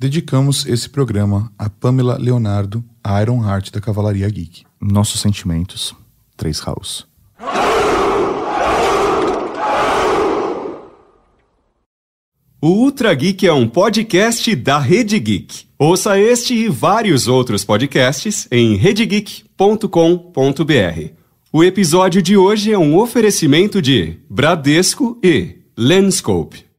Dedicamos esse programa a Pamela Leonardo, a Iron Heart da Cavalaria Geek. Nossos sentimentos. Três House. O Ultra Geek é um podcast da Rede Geek. Ouça este e vários outros podcasts em redegeek.com.br. O episódio de hoje é um oferecimento de Bradesco e Lenscope.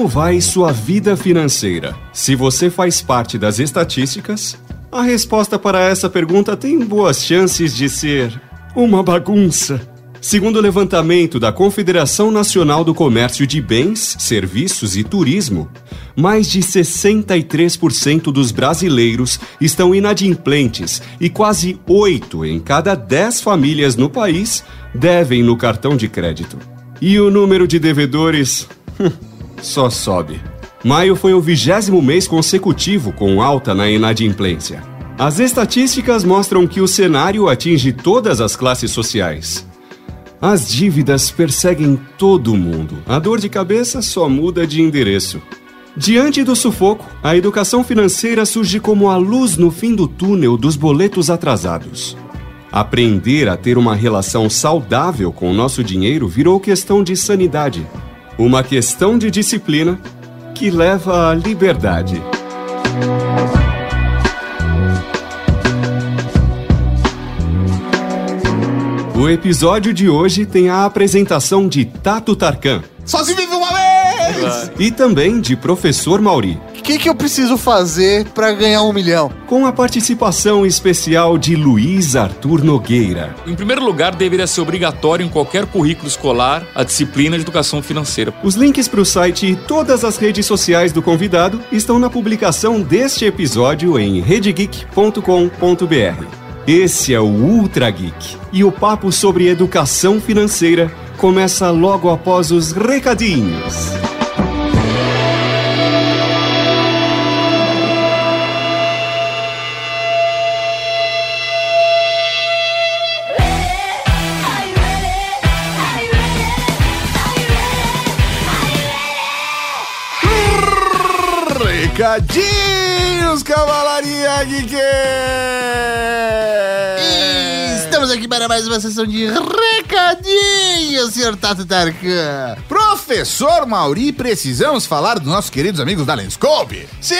Como vai sua vida financeira? Se você faz parte das estatísticas, a resposta para essa pergunta tem boas chances de ser uma bagunça. Segundo o levantamento da Confederação Nacional do Comércio de Bens, Serviços e Turismo, mais de 63% dos brasileiros estão inadimplentes e quase 8 em cada 10 famílias no país devem no cartão de crédito. E o número de devedores só sobe. Maio foi o vigésimo mês consecutivo com alta na inadimplência. As estatísticas mostram que o cenário atinge todas as classes sociais. As dívidas perseguem todo mundo. A dor de cabeça só muda de endereço. Diante do sufoco, a educação financeira surge como a luz no fim do túnel dos boletos atrasados. Aprender a ter uma relação saudável com o nosso dinheiro virou questão de sanidade. Uma questão de disciplina que leva à liberdade. O episódio de hoje tem a apresentação de Tato Tarkan. Só se vive uma vez! E também de Professor Mauri. O que, que eu preciso fazer para ganhar um milhão? Com a participação especial de Luiz Arthur Nogueira. Em primeiro lugar, deveria ser obrigatório em qualquer currículo escolar a disciplina de educação financeira. Os links para o site e todas as redes sociais do convidado estão na publicação deste episódio em redegeek.com.br. Esse é o Ultra Geek e o papo sobre educação financeira começa logo após os recadinhos. Recadinhos, Cavalaria Geek! Estamos aqui para mais uma sessão de recadinhos, senhor Tato Tarkan. Professor Mauri, precisamos falar dos nossos queridos amigos da Lenscope. Sim,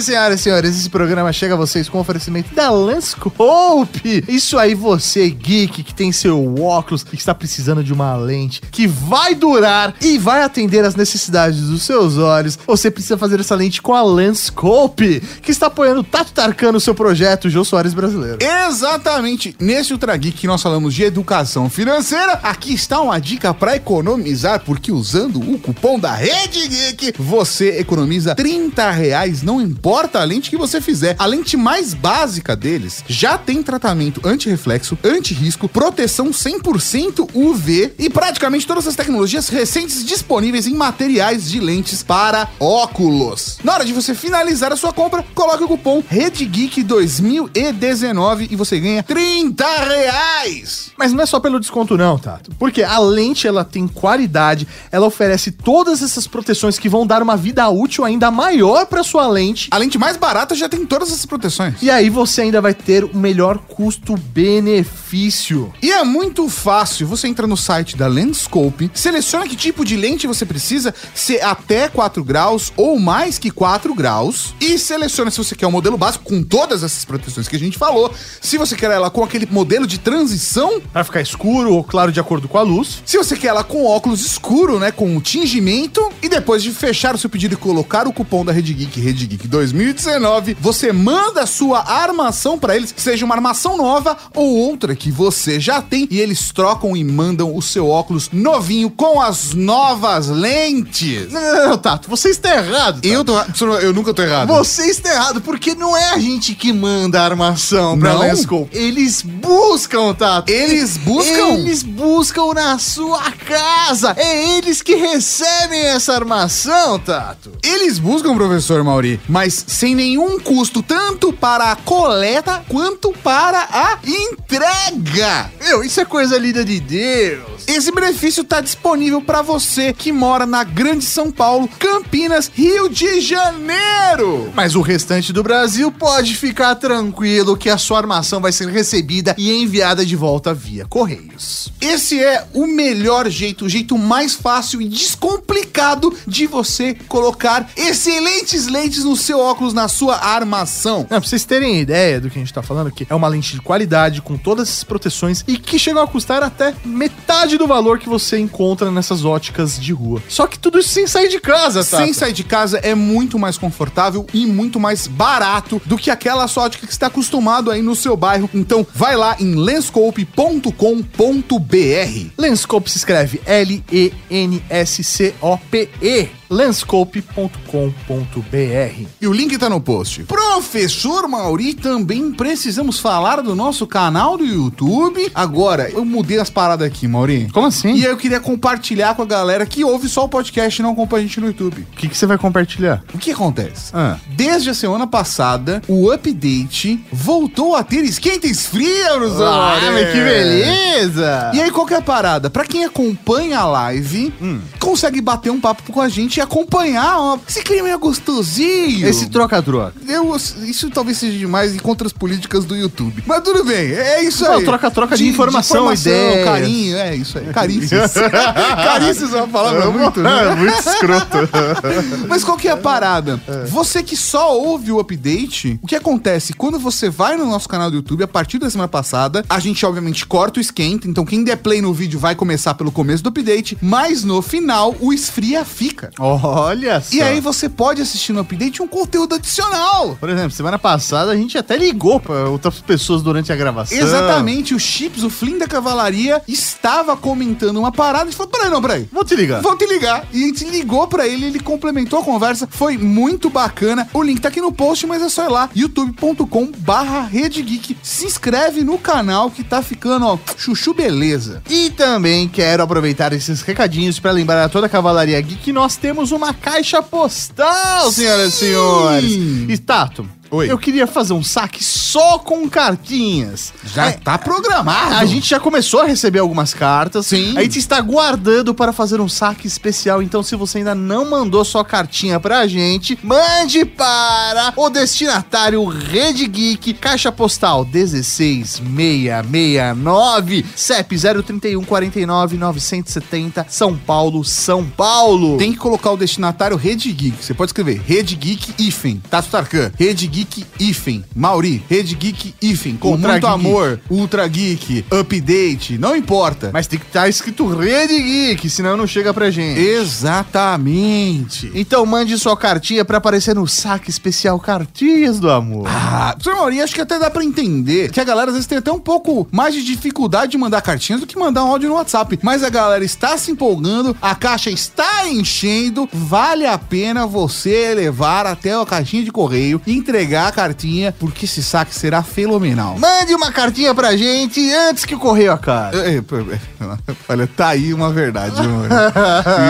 senhoras e senhores, esse programa chega a vocês com oferecimento da Lenscope. Isso aí, você, geek, que tem seu óculos, que está precisando de uma lente que vai durar e vai atender às necessidades dos seus olhos. Você precisa fazer essa lente com a Lenscope, que está apoiando o Tato no seu projeto Jô Soares Brasileiro. Exatamente. Nesse Ultra Geek que nós falamos de educação financeira, aqui está uma dica para economizar, porque usando o cupom da Rede Geek, você economiza 30 reais, não importa a lente que você fizer. A lente mais básica deles já tem tratamento anti-reflexo, anti-risco, proteção 100% UV e praticamente todas as tecnologias recentes disponíveis em materiais de lentes para óculos. Na hora de você finalizar a sua compra, coloque o cupom REDGEEK 2019 e você ganha 30 reais. Mas não é só pelo desconto não, Tato. Porque a lente, ela tem qualidade, ela oferece todas essas proteções que vão dar uma vida útil ainda maior para sua lente. A lente mais barata já tem todas essas proteções. E aí você ainda vai ter o melhor custo-benefício. E é muito fácil. Você entra no site da Lenscope, seleciona que tipo de lente você precisa, se até 4 graus ou mais que 4 graus, e seleciona se você quer o um modelo básico com todas essas proteções que a gente falou, se você quer ela com aquele modelo de transição, Para ficar escuro ou claro de acordo com a luz. se você quer ela com óculos escuro, né, com tingimento, e depois de fechar o seu pedido e colocar o cupom da Rede Geek, Rede Geek 2019, você manda a sua armação pra eles, seja uma armação nova ou outra que você já tem, e eles trocam e mandam o seu óculos novinho com as novas lentes. Não, Tato, você está errado. Tato. Eu, tô, eu nunca tô errado. Você está errado, porque não é a gente que manda a armação pra? Lenscope. Eles buscam, Tato. Eles buscam? Eles buscam na sua casa. É eles que recebem essa armação, Tato. Eles buscam, professor Mauri, mas sem nenhum custo, tanto para a coleta quanto para a entrega. Meu, isso é coisa linda de Deus. Esse benefício está disponível para você que mora na Grande São Paulo, Campinas, Rio de Janeiro. Mas o restante do Brasil pode ficar tranquilo que a sua armação vai ser recebida e enviada de volta via Correios. Esse é o melhor jeito, o jeito mais fácil e descomplicado de você colocar excelentes lentes no seu óculos, na sua armação. Não, pra vocês terem ideia do que a gente tá falando aqui, é uma lente de qualidade com todas essas proteções e que chegam a custar até metade do valor que você encontra nessas óticas de rua. Só que tudo isso sem sair de casa, tá? Sem sair de casa é muito mais confortável e muito mais barato do que aquela sua ótica que está acostumado aí no seu bairro. Então vai lá em lenscope.com.br. Lenscope se escreve L-E-N-S-C-O-P-E. lenscope.com.br. E o link tá no post. Professor Mauri, também precisamos falar do nosso canal do YouTube. Agora, eu mudei as paradas aqui, Mauri. Como assim? E aí eu queria compartilhar com a galera que ouve só o podcast e não acompanha a gente no YouTube. O que, que você vai compartilhar? O que acontece? Ah. Desde a semana passada, o update voltou a ter esquenta e esfria. Ah, mas que beleza! E aí, qual que é a parada? Pra quem acompanha a live, consegue bater um papo com a gente acompanhar ó, esse clima é gostosinho. Esse troca-troca. Eu, isso talvez seja demais em contra as políticas do YouTube. Mas tudo bem, é isso Não, aí. troca-troca de informação, ideias. carinho, é isso aí. Carícias. Carícias é uma palavra muito, né? muito escroto. Mas qual que é a parada? Você que só ouve o update, o que acontece? Quando você vai no nosso canal do YouTube, a partir da semana passada, a gente obviamente corta o esquenta, então quem der play no vídeo vai começar pelo começo do update, mas no final o esfria fica. Olha só. E aí você pode assistir no update um conteúdo adicional. Por exemplo, semana passada a gente até ligou pra outras pessoas durante a gravação. Exatamente, o Chips, o Flim da Cavalaria, estava comentando uma parada e falou: peraí, não, peraí. Vou te ligar. Vou te ligar. E a gente ligou pra ele, ele complementou a conversa, foi muito bacana. O link tá aqui no post, mas é só ir lá, youtube.com barra Rede Geek. Se inscreve no canal que tá ficando, ó, chuchu beleza. E também quero aproveitar esses recadinhos para lembrar a toda a Cavalaria Geek que nós temos uma caixa postal, senhoras e senhores. E Tato, Oi. eu queria fazer um saque só com cartinhas. Já É, tá programado. A gente já começou a receber algumas cartas. Sim. A gente está guardando para fazer um saque especial. Então, se você ainda não mandou sua cartinha pra gente, mande para o destinatário Rede Geek, Caixa Postal 16669, CEP 031 49 970, São Paulo, São Paulo. Tem que colocar o destinatário Rede Geek. Você pode escrever Rede Geek Ifen, Tato Tarkan, Rede Geek Ifen, Mauri, Rede Geek Ifen, com Ultra muito Geek. amor, Ultra Geek, Update, não importa. Mas tem que estar escrito Rede Geek, senão não chega pra gente. Exatamente. Então mande sua cartinha pra aparecer no saque especial Cartinhas do Amor. Ah, professor Mauri, acho que até dá pra entender que a galera às vezes tem até um pouco mais de dificuldade de mandar cartinhas do que mandar um áudio no WhatsApp. Mas a galera está se empolgando, a caixa está enchendo, vale a pena você levar até a caixinha de correio e entregar a cartinha, porque esse saque será fenomenal. Mande uma cartinha pra gente antes que o correio acabe. Olha, tá aí uma verdade, mano.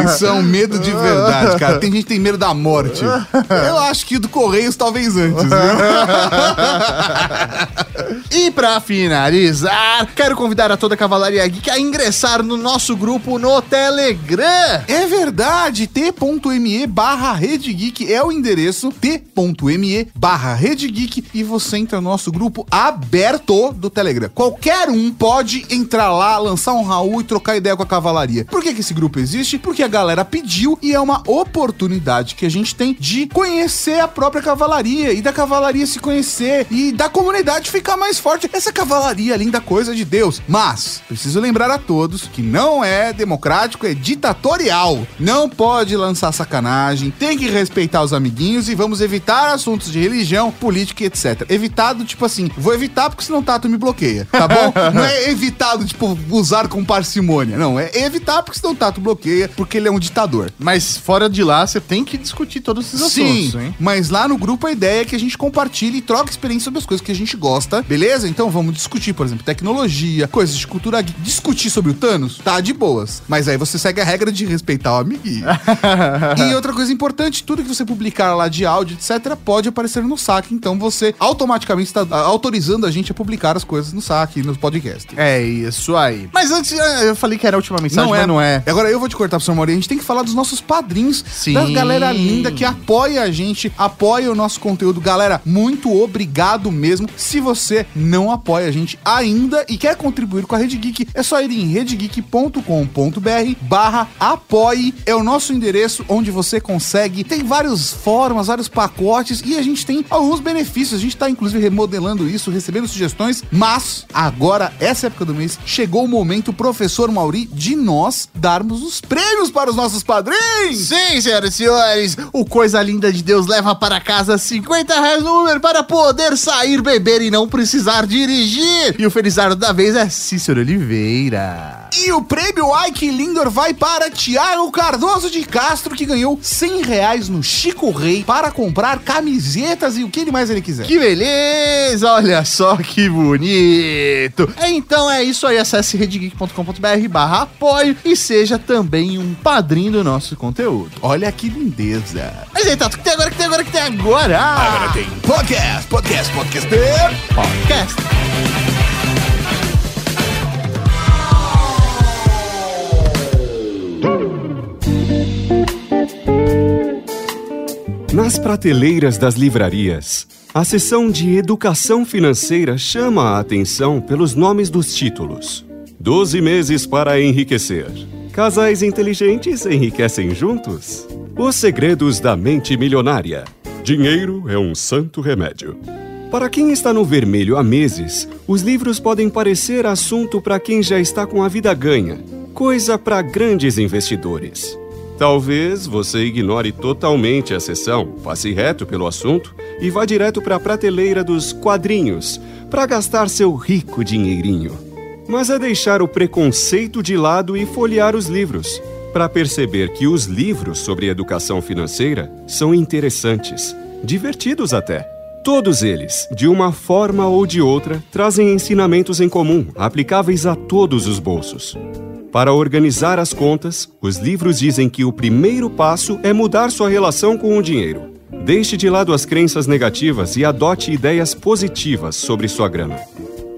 Isso é um medo de verdade, cara. Tem gente que tem medo da morte. Eu acho que do Correios talvez antes, viu? E pra finalizar, quero convidar a toda a Cavalaria Geek a ingressar no nosso grupo no Telegram. É verdade, t.me barra Rede Geek é o endereço, t.me barra Rede Geek e você entra no nosso grupo aberto do Telegram. Qualquer um pode entrar lá, lançar um Raul e trocar ideia com a cavalaria. Por que, que esse grupo existe? Porque a galera pediu e é uma oportunidade que a gente tem de conhecer a própria cavalaria e da cavalaria se conhecer e da comunidade ficar mais forte. Essa cavalaria, linda coisa de Deus. Mas, preciso lembrar a todos que não é democrático, é ditatorial. Não pode lançar sacanagem, tem que respeitar os amiguinhos e vamos evitar assuntos de religião opinião política e etc. Evitado, tipo assim, vou evitar porque senão o Tato me bloqueia, tá bom? Não é evitado, tipo, usar com parcimônia. Não, é evitar porque senão o Tato bloqueia, porque ele é um ditador. Mas fora de lá, você tem que discutir todos esses Sim, assuntos, hein? mas lá no grupo a ideia é que a gente compartilhe e troque experiência sobre as coisas que a gente gosta, beleza? Então vamos discutir, por exemplo, tecnologia, coisas de cultura geek. Discutir sobre o Thanos, tá de boas. Mas aí você segue a regra de respeitar o amiguinho. e outra coisa importante, tudo que você publicar lá de áudio, etc., pode aparecer no saque. Então você automaticamente está ah, autorizando a gente a publicar as coisas no saque e nos podcasts. É isso aí. Mas antes, eh, eu falei que era a última mensagem, mas não é. Agora eu vou te cortar, professor Mauri. A gente tem que falar dos nossos padrinhos, Sim. da galera linda que apoia a gente, apoia o nosso conteúdo. Galera, muito obrigado mesmo. Se você não apoia a gente ainda e quer contribuir com a Rede Geek, é só ir em redegeek.com.br barra apoie. É o nosso endereço onde você consegue. Tem várias formas, vários pacotes e a gente tem alguns benefícios. A gente tá inclusive remodelando isso, recebendo sugestões. Mas agora, essa época do mês, chegou o momento, professor Mauri, de nós darmos os prêmios para os nossos padrinhos. Sim, senhoras e senhores, o Coisa Linda de Deus leva para casa 50 reais no Uber para poder sair, beber e não precisar dirigir. E o felizardo da vez é Cícero Oliveira. E o prêmio Ai Que Lindor vai para Tiago Cardoso de Castro, que ganhou 100 reais no Chico Rei para comprar camisetas e o que mais ele quiser. Que beleza, olha só que bonito. Então é isso aí, acesse redegeek.com.br barra apoio e seja também um padrinho do nosso conteúdo. Olha que lindeza. Mas aí, Tato, o que tem agora, o que tem agora, o que tem agora? Agora tem Podcast, podcast, podcast. podcast. Nas prateleiras das livrarias, a seção de educação financeira chama a atenção pelos nomes dos títulos: 12 meses para enriquecer. Casais inteligentes enriquecem juntos. Os segredos da mente milionária. Dinheiro é um santo remédio. Para quem está no vermelho há meses, os livros podem parecer assunto para quem já está com a vida ganha, coisa para grandes investidores. Talvez você ignore totalmente a sessão, passe reto pelo assunto e vá direto para a prateleira dos quadrinhos para gastar seu rico dinheirinho. Mas é deixar o preconceito de lado e folhear os livros, para perceber que os livros sobre educação financeira são interessantes, divertidos até. Todos eles, de uma forma ou de outra, trazem ensinamentos em comum, aplicáveis a todos os bolsos. Para organizar as contas, os livros dizem que o primeiro passo é mudar sua relação com o dinheiro. Deixe de lado as crenças negativas e adote ideias positivas sobre sua grana.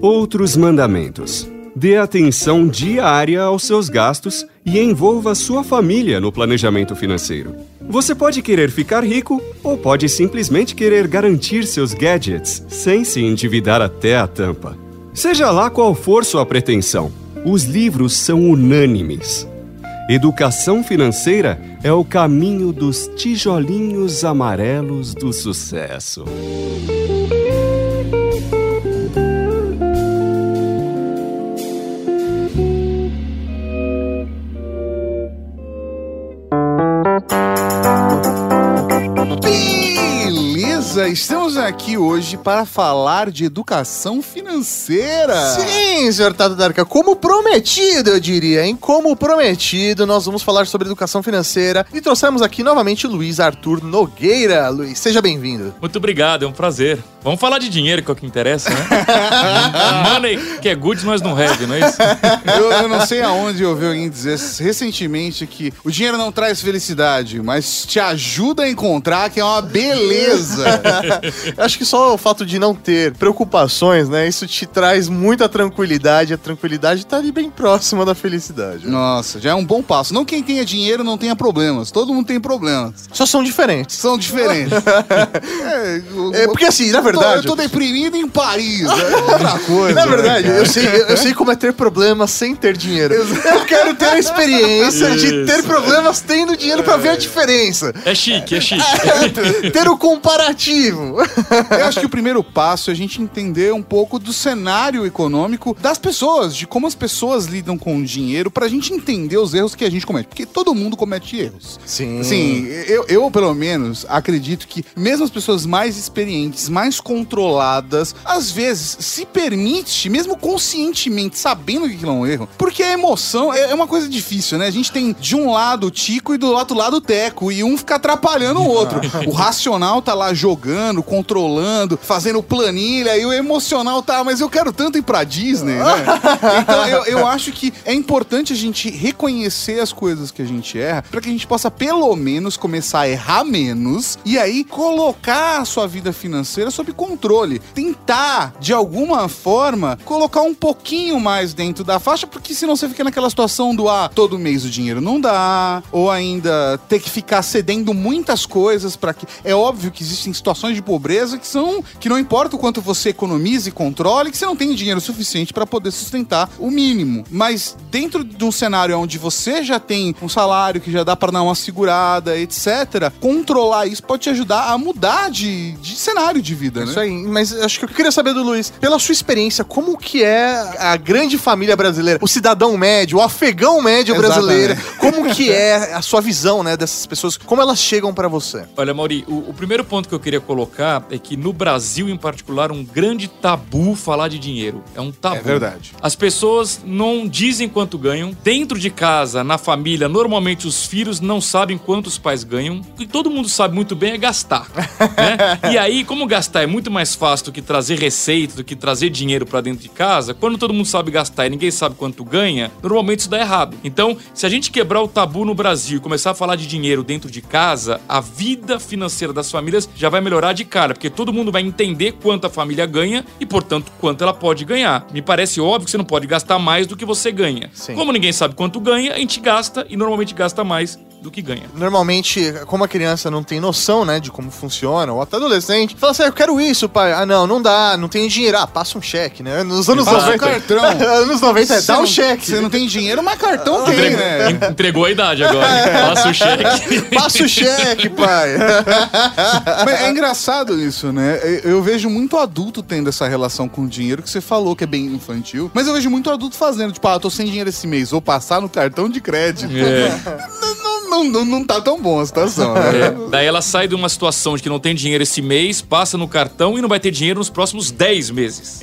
Outros mandamentos. Dê atenção diária aos seus gastos e envolva sua família no planejamento financeiro. Você pode querer ficar rico ou pode simplesmente querer garantir seus gadgets sem se endividar até a tampa. Seja lá qual for sua pretensão, os livros são unânimes. Educação financeira é o caminho dos tijolinhos amarelos do sucesso. Beleza, estamos aqui hoje para falar de educação financeira. Sim, senhor Tato Darca, como prometido, eu diria, hein? Como prometido, nós vamos falar sobre educação financeira e trouxemos aqui novamente Luiz Arthur Nogueira. Luiz, seja bem-vindo. Muito obrigado, é um prazer. Vamos falar de dinheiro, que é o que interessa, né? Money que é good, nós não have, não é isso? Eu, eu não sei aonde eu ouvi alguém dizer recentemente que o dinheiro não traz felicidade, mas te ajuda a encontrar, que é uma beleza. Acho que só o fato de não ter preocupações, né? Isso te traz muita tranquilidade. A tranquilidade tá ali bem próxima da felicidade. Nossa, já é um bom passo. Não quem tenha dinheiro não tenha problemas. Todo mundo tem problemas. Só são diferentes. São diferentes. é, eu- É, porque assim, na eu tô- verdade. Eu tô deprimido em Paris. É outra coisa. Na verdade, eu sei, eu sei como é ter problemas sem ter dinheiro. Eu quero ter a experiência de ter problemas tendo dinheiro pra ver a diferença. É chique, é chique. ter o comparativo. Vivo. Eu acho que o primeiro passo é a gente entender um pouco do cenário econômico das pessoas, de como as pessoas lidam com o dinheiro, pra gente entender os erros que a gente comete. Porque todo mundo comete erros. Sim. Assim, eu, eu, pelo menos, acredito que mesmo as pessoas mais experientes, mais controladas, às vezes se permite, mesmo conscientemente, sabendo que aquilo é um erro, porque a emoção é é uma coisa difícil, né? A gente tem de um lado o Tico e do outro lado o Teco, e um fica atrapalhando o outro. O racional tá lá jogando, controlando, fazendo planilha, e o emocional tá, mas eu quero tanto ir pra Disney, né? Então eu, eu acho que é importante a gente reconhecer as coisas que a gente erra, pra que a gente possa pelo menos começar a errar menos e aí colocar a sua vida financeira sob controle. Tentar, de alguma forma, colocar um pouquinho mais dentro da faixa, porque senão você fica naquela situação do ah, todo mês o dinheiro não dá, ou ainda ter que ficar cedendo muitas coisas para que. É óbvio que existem situações de pobreza que são que não importa o quanto você economize e controle, que você não tem dinheiro suficiente para poder sustentar o mínimo. Mas dentro de um cenário onde você já tem um salário que já dá para dar uma segurada, etc., controlar isso pode te ajudar a mudar de, de cenário de vida, né? Isso aí, mas acho que eu queria saber do Luiz, pela sua experiência, como que é a grande família brasileira, o cidadão médio, o afegão médio brasileiro, como que é a sua visão, né, dessas pessoas, como elas chegam pra você? Olha, Mauri, o, o primeiro ponto que eu queria colocar é que no Brasil, em particular, um grande tabu falar de dinheiro. É um tabu. É verdade. As pessoas não dizem quanto ganham. Dentro de casa, na família, normalmente os filhos não sabem quanto os pais ganham. O que todo mundo sabe muito bem é gastar. né? E aí, como gastar é muito mais fácil do que trazer receita, do que trazer dinheiro pra dentro de casa, quando todo mundo sabe gastar e ninguém sabe quanto ganha, normalmente isso dá errado. Então, se a gente quebrar o tabu no Brasil e começar a falar de dinheiro dentro de casa, a vida financeira das famílias já vai melhorar de cara, porque todo mundo vai entender quanto a família ganha e, portanto, quanto ela pode ganhar. Me parece óbvio que você não pode gastar mais do que você ganha. Sim. Como ninguém sabe quanto ganha, a gente gasta e normalmente gasta mais do que ganha. Normalmente, como a criança não tem noção, né, de como funciona, ou até adolescente, fala assim, "Ah, eu quero isso, pai. Ah, não, não dá, não tem dinheiro. Ah, passa um cheque, né? Nos anos Passa um 90. cartão. anos 90, é, dá um cheque. Você não tem dinheiro, mas cartão tem, Entregou, né? en- entregou a idade agora. Passa o cheque. Passa o cheque, pai. É engraçado isso, né? Eu, eu vejo muito adulto tendo essa relação com o dinheiro que você falou que é bem infantil, mas eu vejo muito adulto fazendo, tipo, ah, eu tô sem dinheiro esse mês, vou passar no cartão de crédito. É. Não, não, não, tá tão bom a situação, né? É, daí ela sai de uma situação de que não tem dinheiro esse mês, passa no cartão e não vai ter dinheiro nos próximos 10 meses.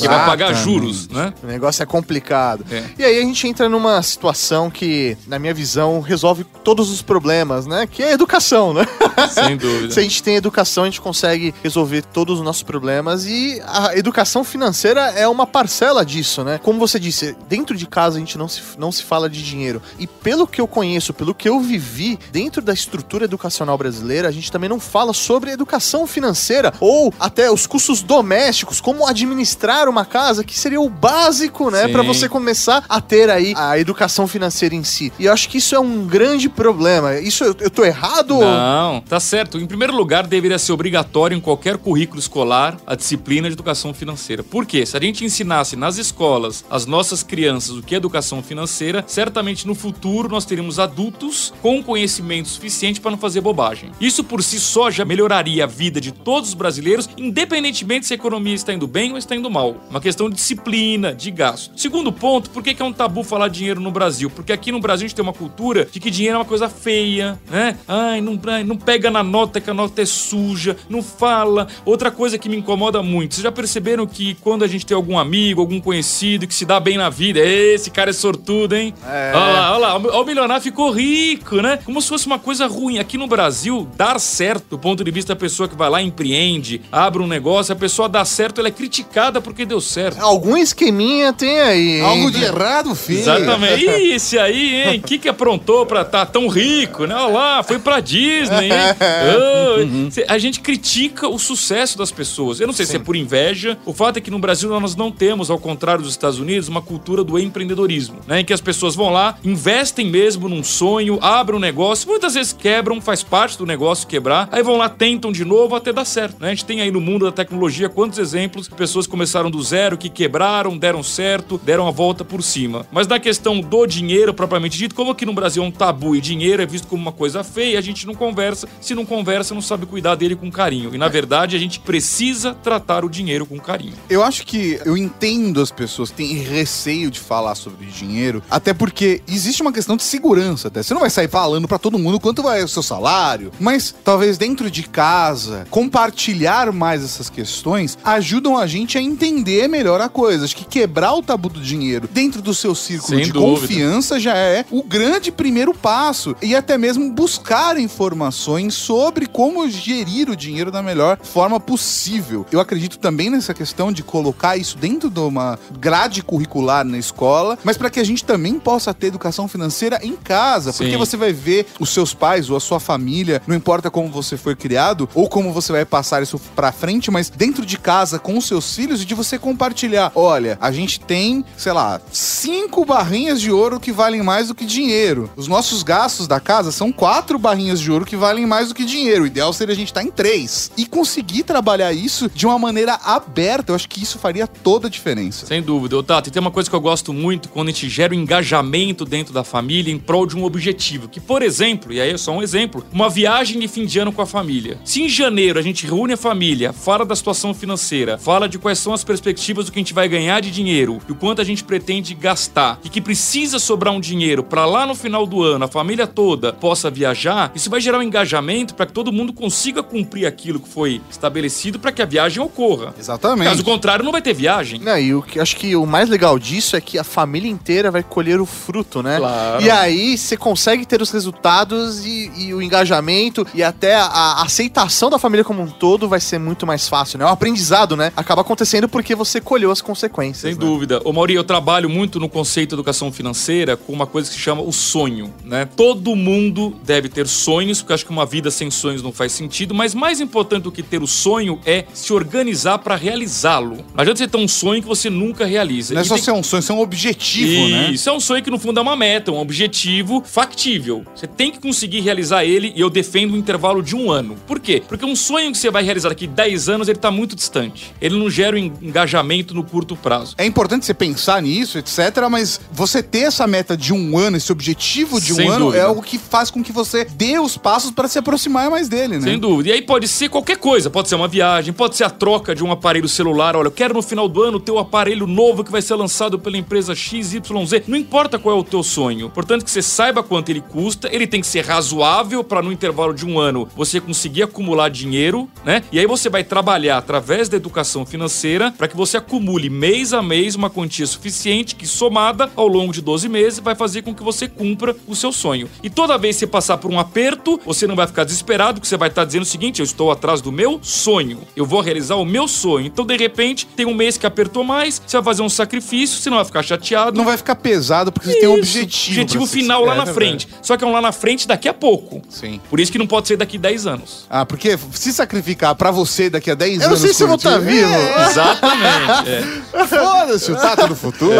Que vai pagar juros, né? O negócio é complicado. É. E aí a gente entra numa situação que, na minha visão, resolve todos os problemas, né? Que é a educação, né? Sem dúvida. Se a gente tem educação, a gente consegue resolver todos os nossos problemas e a educação financeira é uma parcela disso, né? Como você disse, dentro de casa a gente não se, não se fala de dinheiro. E pelo que eu conheço, pelo que eu vivi dentro da estrutura educacional brasileira, a gente também não fala sobre educação financeira ou até os custos domésticos, como administrar uma casa, que seria o básico, né? Pra você começar a ter aí a educação financeira em si. E eu acho que isso é um grande problema. Isso eu, eu tô errado? Não, tá certo. Em primeiro lugar, deveria ser obrigatório em qualquer currículo escolar a disciplina de educação financeira. Por quê? Se a gente ensinasse nas escolas as nossas crianças o que é educação financeira, certamente no futuro nós teríamos adultos com conhecimento suficiente para não fazer bobagem. Isso por si só já melhoraria a vida de todos os brasileiros, independentemente se a economia está indo bem ou está indo mal. Uma questão de disciplina, de gasto. Segundo ponto, por que é um tabu falar dinheiro no Brasil? Porque aqui no Brasil a gente tem uma cultura de que dinheiro é uma coisa feia, né? Ai, não, ai, não pega na nota que a nota é suja, não fala. Outra coisa que me incomoda muito, vocês já perceberam que quando a gente tem algum amigo, algum conhecido que se dá bem na vida, esse cara é sortudo, hein? É. Olha lá, olha lá, o milionário ficou rico, né? Como se fosse uma coisa ruim. Aqui no Brasil, dar certo, do ponto de vista da pessoa que vai lá, empreende, abre um negócio, a pessoa dá certo, ela é criticada porque deu certo. Algum esqueminha tem aí. hein? Algo de errado, filho. Exatamente. Ih, esse aí, hein? O que, que aprontou pra estar tão rico, né? Olha lá, foi pra Disney, hein? Oh, cê- A gente critica o sucesso das pessoas. Eu não sei se é por inveja. O fato é que no Brasil nós não temos, ao contrário dos Estados Unidos, uma cultura do empreendedorismo, né? Em que as pessoas vão lá, investem mesmo num sonho, abrem abrem um negócio, muitas vezes quebram, faz parte do negócio quebrar, aí vão lá, tentam de novo até dar certo. Né? A gente tem aí no mundo da tecnologia quantos exemplos de pessoas que começaram do zero, que quebraram, deram certo, deram a volta por cima. Mas na questão do dinheiro, propriamente dito, como aqui no Brasil é um tabu e dinheiro é visto como uma coisa feia, a gente não conversa. Se não conversa, não sabe cuidar dele com carinho. E na verdade, a gente precisa tratar o dinheiro com carinho. Eu acho que eu entendo as pessoas que têm receio de falar sobre dinheiro, até porque existe uma questão de segurança até. Você não vai sair falando pra todo mundo quanto vai o seu salário, mas talvez dentro de casa, compartilhar mais essas questões ajudam a gente a entender melhor a coisa. Acho que quebrar o tabu do dinheiro dentro do seu círculo Sem de dúvida. confiança já é o grande primeiro passo. E até mesmo buscar informações sobre como gerir o dinheiro da melhor forma possível. Eu acredito também nessa questão de colocar isso dentro de uma grade curricular na escola, mas para que a gente também possa ter educação financeira em casa, porque Sim. você vai ver os seus pais ou a sua família, não importa como você foi criado ou como você vai passar isso pra frente, mas dentro de casa com os seus filhos e de você compartilhar. Olha, a gente tem, sei lá, cinco barrinhas de ouro que valem mais do que dinheiro. Os nossos gastos da casa são quatro barrinhas de ouro que valem mais do que dinheiro. O ideal seria a gente estar em três. E conseguir trabalhar isso de uma maneira aberta, eu acho que isso faria toda a diferença. Sem dúvida. Tato, e tem uma coisa que eu gosto muito quando a gente gera um engajamento dentro da família em prol de um objetivo. Que, por exemplo, e aí é só um exemplo, uma viagem de fim de ano com a família. Se em janeiro a gente reúne a família, fala da situação financeira, fala de quais são as perspectivas do que a gente vai ganhar de dinheiro e o quanto a gente pretende gastar e que precisa sobrar um dinheiro para lá no final do ano a família toda possa viajar, isso vai gerar um engajamento para que todo mundo consiga cumprir aquilo que foi estabelecido para que a viagem ocorra. Exatamente. Caso contrário, não vai ter viagem. Não, e o que acho que o mais legal disso é que a família inteira vai colher o fruto, né? Claro. E aí você consegue ter os resultados e, e o engajamento e até a, aceitação da família como um todo vai ser muito mais fácil, né? O aprendizado, né? Acaba acontecendo porque você colheu as consequências. Sem né? dúvida. Ô Mauri, eu trabalho muito no conceito de educação financeira com uma coisa que se chama o sonho, né? Todo mundo deve ter sonhos, porque eu acho que uma vida sem sonhos não faz sentido, mas mais importante do que ter o sonho é se organizar para realizá-lo. Não adianta você ter um sonho que você nunca realiza. Não é E só tem- ser um sonho, isso é um objetivo, né? Isso é um sonho que no fundo é uma meta, um objetivo factível. Você tem que conseguir realizar ele e eu defendo um intervalo de um ano. Por quê? Porque um sonho que você vai realizar daqui 10 anos, ele tá muito distante. Ele não gera um engajamento no curto prazo. É importante você pensar nisso, etc. Mas você ter essa meta de um ano, esse objetivo de um Sem ano, dúvida. é algo que faz com que você dê os passos para se aproximar mais dele, né? Sem dúvida. E aí pode ser qualquer coisa. Pode ser uma viagem, pode ser a troca de um aparelho celular. Olha, eu quero no final do ano ter o aparelho novo que vai ser lançado pela empresa XYZ. Não importa qual é o teu sonho. Portanto, que você saiba quanto ele custa. Ele tem que ser razoável para no intervalo de um ano você conseguir acumular dinheiro, né? E aí você vai trabalhar através da educação financeira para que você acumule mês a mês uma quantia suficiente que somada ao longo de 12 meses vai fazer com que você cumpra o seu sonho. E toda vez que você passar por um aperto, você não vai ficar desesperado, porque você vai estar dizendo o seguinte: eu estou atrás do meu sonho. Eu vou realizar o meu sonho. Então, de repente, tem um mês que apertou mais, você vai fazer um sacrifício, você não vai ficar chateado. Não vai ficar pesado porque você tem um Isso. objetivo. Objetivo final lá É na frente. Só que é um lá na frente daqui a pouco. Sim. Por isso que não pode ser daqui 10 anos. Ah, porque se sacrificar pra você daqui a 10 Eu não anos. sei se eu vou estar curtir- vivo. Exatamente. é. Foda-se, o tato do futuro.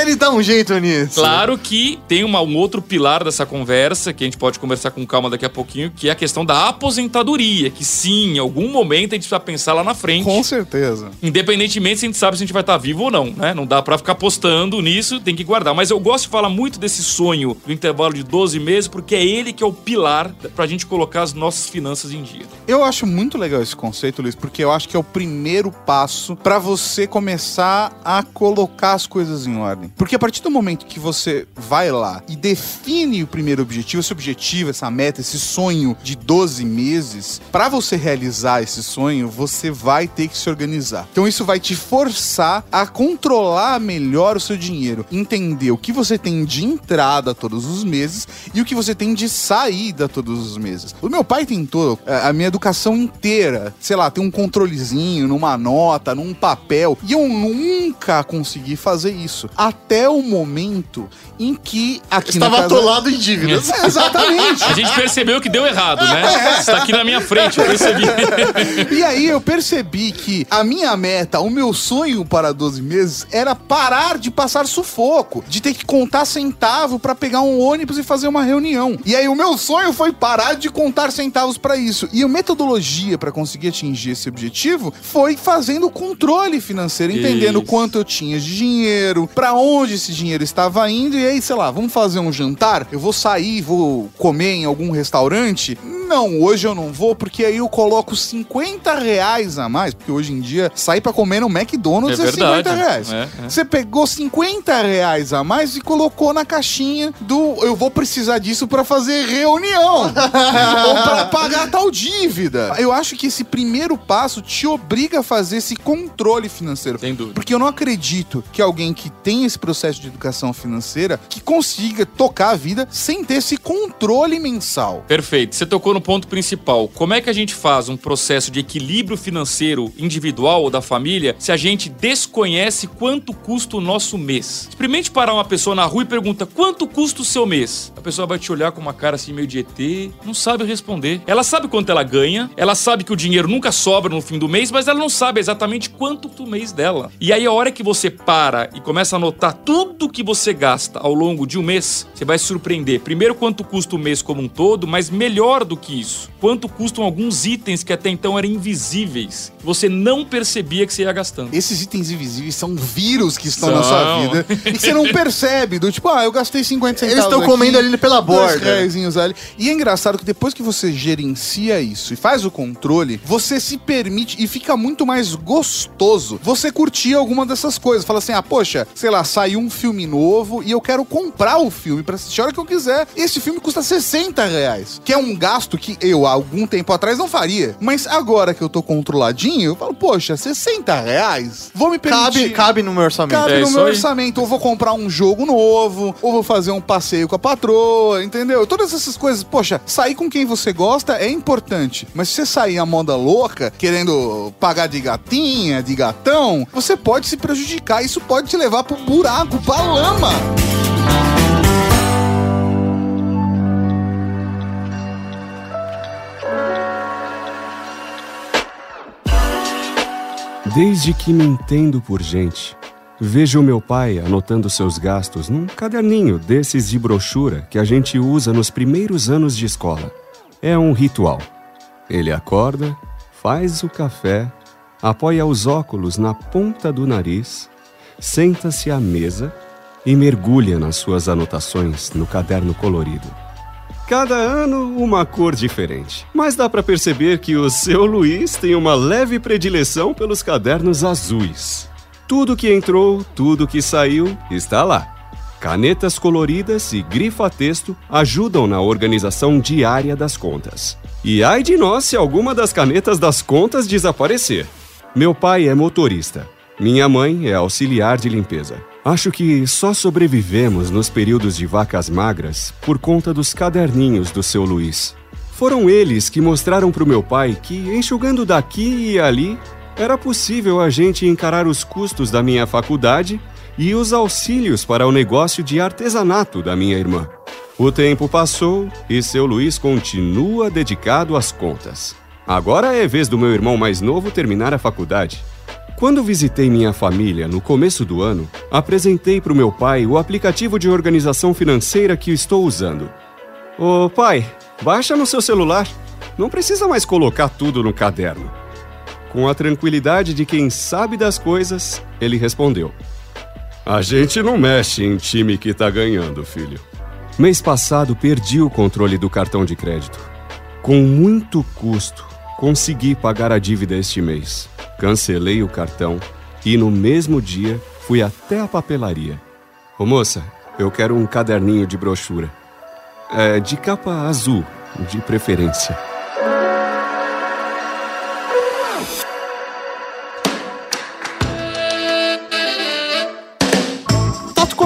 Ele dá um jeito nisso. Claro que tem uma- um outro pilar dessa conversa, que a gente pode conversar com calma daqui a pouquinho, que é a questão da aposentadoria. Que sim, em algum momento a gente precisa pensar lá na frente. Com certeza. Independentemente se a gente sabe se a gente vai estar vivo ou não, né? Não dá pra ficar apostando nisso, tem que guardar. Mas eu gosto de falar muito desse sonho do intervalo de 12 meses, porque é ele que é o pilar pra gente colocar as nossas finanças em dia. Eu acho muito legal esse conceito, Luiz, porque eu acho que é o primeiro passo pra você começar a colocar as coisas em ordem. Porque a partir do momento que você vai lá e define o primeiro objetivo, esse objetivo, essa meta, esse sonho de 12 meses, pra você realizar esse sonho, você vai ter que se organizar. Então isso vai te forçar a controlar melhor o seu dinheiro, entender o que você tem de entrada todos os meses e o que você tem de saída todos os meses. O meu pai tentou eh, a minha educação inteira, sei lá, tem um controlezinho numa nota, num papel, e eu nunca consegui fazer isso. Até o momento em que aqui Estava casa... atolado em dívidas. É, Exatamente. A gente percebeu que deu errado, né? Você tá aqui na minha frente, eu percebi. E aí eu percebi que a minha meta, o meu sonho para 12 meses era parar de passar sufoco, de ter que contar centavo para pegar um ônibus e fazer uma reunião. E aí o meu sonho foi parar de contar centavos pra isso. E a metodologia pra conseguir atingir esse objetivo foi fazendo o controle financeiro, entendendo Isso. quanto eu tinha de dinheiro, pra onde esse dinheiro estava indo. E aí, sei lá, vamos fazer um jantar? Eu vou sair, vou comer em algum restaurante? Não, hoje eu não vou, porque aí eu coloco 50 reais a mais, porque hoje em dia sair pra comer no McDonald's É é, verdade. 50 reais. É, é. Você pegou 50 reais a mais e colocou na caixinha do eu vou precisar disso pra fazer reunião. ou pra pagar tal dívida. Eu acho que esse primeiro passo te obriga a fazer esse controle financeiro. Sem dúvida. Porque eu não acredito que alguém que tem esse processo de educação financeira que consiga tocar a vida sem ter esse controle mensal. Perfeito. Você tocou no ponto principal. Como é que a gente faz um processo de equilíbrio financeiro individual ou da família se a gente desconhece quanto custa o nosso mês? Experimente parar uma pessoa na rua e pergunta quanto custa o seu mês. A pessoa vai te olhar com uma cara assim meio de ET, não sabe responder. Ela sabe quanto ela ganha, ela sabe que o dinheiro nunca sobra no fim do mês, mas ela não sabe exatamente quanto do mês dela. E aí a hora que você para e começa a anotar tudo que você gasta ao longo de um mês, você vai se surpreender. Primeiro quanto custa o mês como um todo, mas melhor do que isso, quanto custam alguns itens que até então eram invisíveis. que Você não percebia que você ia gastando. Esses itens invisíveis são vírus que estão São. na sua vida e que você não percebe. Do tipo, ah, eu gastei 50 centavos. Eles estão aqui, comendo ali pela dois borda. reaisinhos ali. E é engraçado que depois que você gerencia isso e faz o controle, você se permite e fica muito mais gostoso você curtir alguma dessas coisas. Fala assim, ah, poxa, sei lá, saiu um filme novo e eu quero comprar o filme pra assistir a hora que eu quiser. Esse filme custa 60 reais, que é um gasto que eu, há algum tempo atrás, não faria. Mas agora que eu tô controladinho, eu falo, poxa, 60 reais? Vou me permitir... Cabe, cabe no meu orçamento. Cabe É no meu aí. orçamento. Ou vou comprar um jogo novo, ou vou fazer um passeio com a patroa, entendeu? Todas essas coisas. Poxa, sair com quem você gosta é importante. Mas se você sair a moda louca, querendo pagar de gatinha, de gatão, você pode se prejudicar. Isso pode te levar pro buraco, pra lama. Desde que me entendo por gente, vejo meu pai anotando seus gastos num caderninho desses de brochura que a gente usa nos primeiros anos de escola. É um ritual. Ele acorda, faz o café, apoia os óculos na ponta do nariz, senta-se à mesa e mergulha nas suas anotações no caderno colorido. Cada ano uma cor diferente. Mas dá pra perceber que o seu Luiz tem uma leve predileção pelos cadernos azuis. Tudo que entrou, tudo que saiu, está lá. Canetas coloridas e grifa-texto ajudam na organização diária das contas. E ai de nós se alguma das canetas das contas desaparecer. Meu pai é motorista. Minha mãe é auxiliar de limpeza. Acho que só sobrevivemos nos períodos de vacas magras por conta dos caderninhos do seu Luiz. Foram eles que mostraram para o meu pai que, enxugando daqui e ali, era possível a gente encarar os custos da minha faculdade e os auxílios para o negócio de artesanato da minha irmã. O tempo passou e seu Luiz continua dedicado às contas. Agora é vez do meu irmão mais novo terminar a faculdade. Quando visitei minha família no começo do ano, apresentei para o meu pai o aplicativo de organização financeira que estou usando. Ô pai, baixa no seu celular. Não precisa mais colocar tudo no caderno. Com a tranquilidade de quem sabe das coisas, ele respondeu: A gente não mexe em time que tá ganhando, filho. Mês passado perdi o controle do cartão de crédito. Com muito custo, consegui pagar a dívida este mês. Cancelei o cartão e no mesmo dia fui até a papelaria. Ô moça, eu quero um caderninho de brochura. É, de capa azul, de preferência.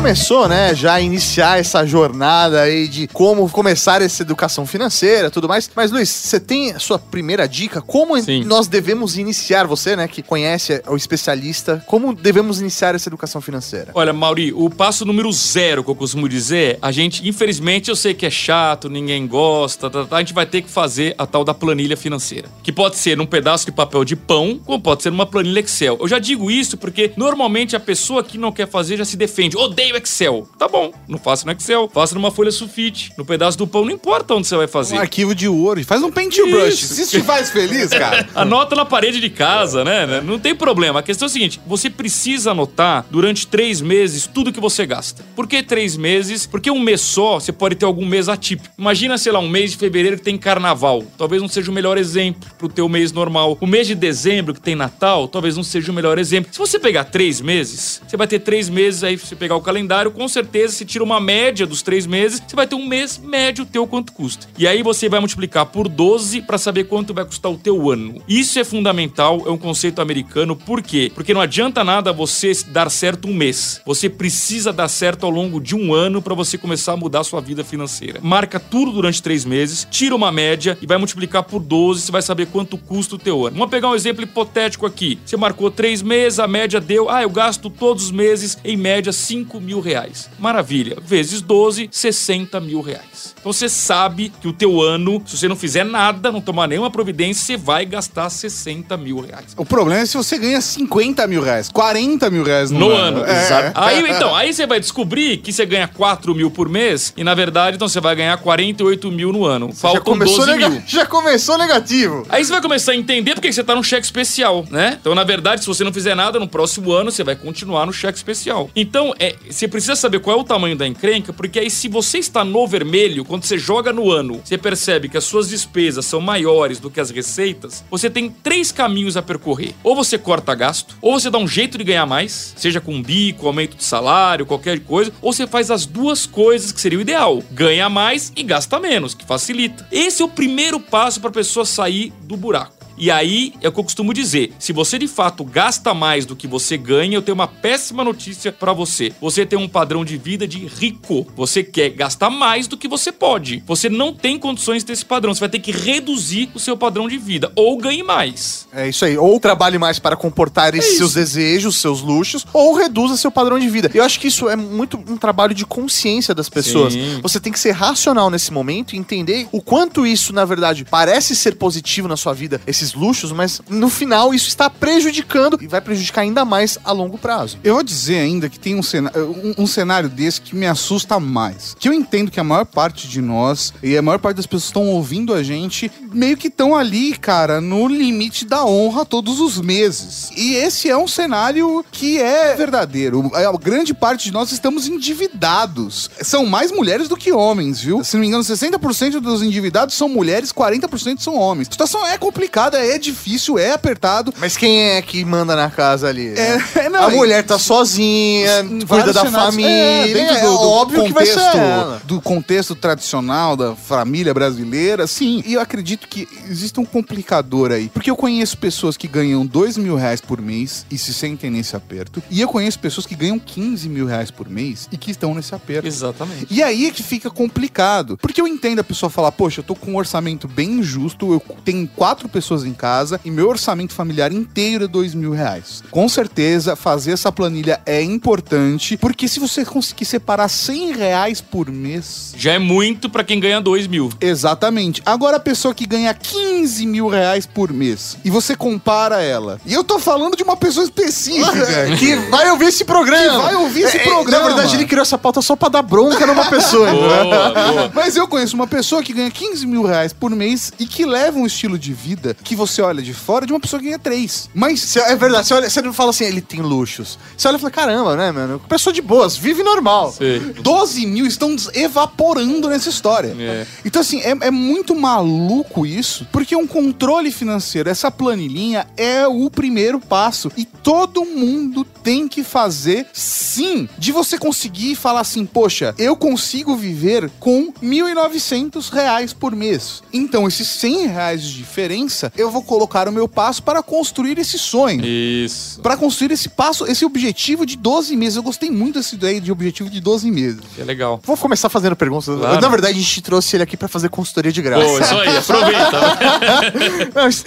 Começou, né, já a iniciar essa jornada aí de como começar essa educação financeira, tudo mais. Mas Luiz, você tem a sua primeira dica? Como Sim. nós devemos iniciar, você, né, que conhece o especialista, como devemos iniciar essa educação financeira? Olha, Mauri, o passo número zero que eu costumo dizer, a gente, infelizmente, eu sei que é chato, ninguém gosta, tá, tá, a gente vai ter que fazer a tal da planilha financeira. Que pode ser num pedaço de papel de pão, como pode ser numa planilha Excel. Eu já digo isso porque normalmente a pessoa que não quer fazer já se defende. Odeio Excel. Tá bom, não faça no Excel, faça numa folha sulfite, no pedaço do pão, não importa onde você vai fazer. Um arquivo de Word. Faz um paint to brush. Isso. Se isso te faz feliz, cara. Anota na parede de casa, né? Não tem problema. A questão é a seguinte: você precisa anotar durante três meses tudo que você gasta. Por que três meses? Porque um mês só você pode ter algum mês atípico. Imagina, sei lá, um mês de fevereiro que tem carnaval. Talvez não seja o melhor exemplo pro teu mês normal. O mês de dezembro que tem Natal, talvez não seja o melhor exemplo. Se você pegar três meses, você vai ter três meses aí, se você pegar o calendário, com certeza, se tira uma média dos três meses, você vai ter um mês médio teu quanto custa. E aí você vai multiplicar por 12 para saber quanto vai custar o teu ano. Isso é fundamental, é um conceito americano. Por quê? Porque não adianta nada você dar certo um mês. Você precisa dar certo ao longo de um ano para você começar a mudar a sua vida financeira. Marca tudo durante três meses, tira uma média e vai multiplicar por 12, você vai saber quanto custa o teu ano. Vamos pegar um exemplo hipotético aqui. Você marcou três meses, a média deu, ah, eu gasto todos os meses, em média, 5 mil reais. Maravilha. Vezes 12, 60 mil reais. Então você sabe que o teu ano, se você não fizer nada, não tomar nenhuma providência, você vai gastar 60 mil reais. O problema é se você ganha 50 mil reais, 40 mil reais no, No ano, É. exato. Aí, então, aí você vai descobrir que você ganha 4 mil por mês e, na verdade, então você vai ganhar 48 mil no ano. Já Faltam começou, 12 nega- mil. já começou negativo. Aí você vai começar a entender porque você tá num cheque especial, né? Então, na verdade, se você não fizer nada, no próximo ano você vai continuar no cheque especial. Então, é, você precisa saber qual é o tamanho da encrenca, porque aí se você está no vermelho, quando você joga no ano, você percebe que as suas despesas são maiores do que as receitas, você tem três caminhos a percorrer. Ou você corta gasto, ou você dá um jeito de ganhar mais, seja com bico, aumento de salário, qualquer coisa, ou você faz as duas coisas que seria o ideal: ganha mais e gasta menos, que facilita. Esse é o primeiro passo para a pessoa sair do buraco. E aí é o que eu costumo dizer: se você de fato gasta mais do que você ganha, eu tenho uma péssima notícia pra você. Você tem um padrão de vida de rico. Você quer gastar mais do que você pode. Você não tem condições de ter esse padrão. Você vai ter que reduzir o seu padrão de vida ou ganhe mais. É isso aí. Ou trabalhe mais para comportar esses isso. seus desejos, seus luxos, ou reduza seu padrão de vida. Eu acho que isso é muito um trabalho de consciência das pessoas. Sim. Você tem que ser racional nesse momento e entender o quanto isso, na verdade, parece ser positivo na sua vida, esses luxos, mas no final isso está prejudicando e vai prejudicar ainda mais a longo prazo. Eu vou dizer ainda que tem um cenário, um, um cenário desse que me assusta mais. Que eu entendo que a maior parte de nós e a maior parte das pessoas que estão ouvindo a gente meio que estão ali, cara, no limite da honra todos os meses. E esse é um cenário que é verdadeiro. A grande parte de nós estamos endividados. São mais mulheres do que homens, viu? Se não me engano, 60% dos endividados são mulheres, 40% são homens. A situação é complicada, é difícil, é apertado. Mas quem é que manda na casa ali? né? É, não, a mulher tá sozinha, cuida Vários da cenários- família. É, dentro é do, do óbvio que vai ser contexto, ela. do contexto tradicional da família brasileira, sim. E eu acredito que existe um complicador aí. Porque eu conheço pessoas que ganham dois mil reais por mês e se sentem nesse aperto. E eu conheço pessoas que ganham 15 mil reais por mês e que estão nesse aperto. Exatamente. E aí é que fica complicado. Porque eu entendo a pessoa falar, poxa, eu tô com um orçamento bem justo, eu tenho quatro pessoas em casa e meu orçamento familiar inteiro é dois mil reais. Com certeza, fazer essa planilha é importante, porque se você conseguir separar 100 reais por mês. Já é muito pra quem ganha 2 mil. Exatamente. Agora a pessoa que ganha 15 mil reais por mês e você compara ela. E eu tô falando de uma pessoa específica. que vai ouvir esse programa. Que vai ouvir esse É, é, programa. Na verdade, ele criou essa pauta só pra dar bronca numa pessoa. Boa, boa. Mas eu conheço uma pessoa que ganha 15 mil reais por mês e que leva um estilo de vida que você olha de fora de uma pessoa que ganha 3. Mas Cê- É verdade, você, olha, você não fala assim, ele tem luxos. Você olha e fala, caramba, né, mano? Pessoa de boas, vive normal. Sei. 12 mil estão evaporando nessa história. É. Então, assim, é, é muito maluco isso, porque um controle financeiro, essa planilhinha, é o primeiro passo. E todo mundo tem que fazer, sim, de você conseguir falar assim, poxa, eu consigo viver com 1.900 reais por mês. Então, esses 100 reais de diferença, eu vou colocar o meu passo para construir esse sonho. Isso. Para construir esse passo, esse objetivo de 12 meses. Eu gostei muito dessa ideia de objetivo de 12 meses. É legal. Vou começar fazendo perguntas. Claro. Na verdade, a gente trouxe ele aqui pra fazer consultoria de graça. Pô, isso aí, aproveita.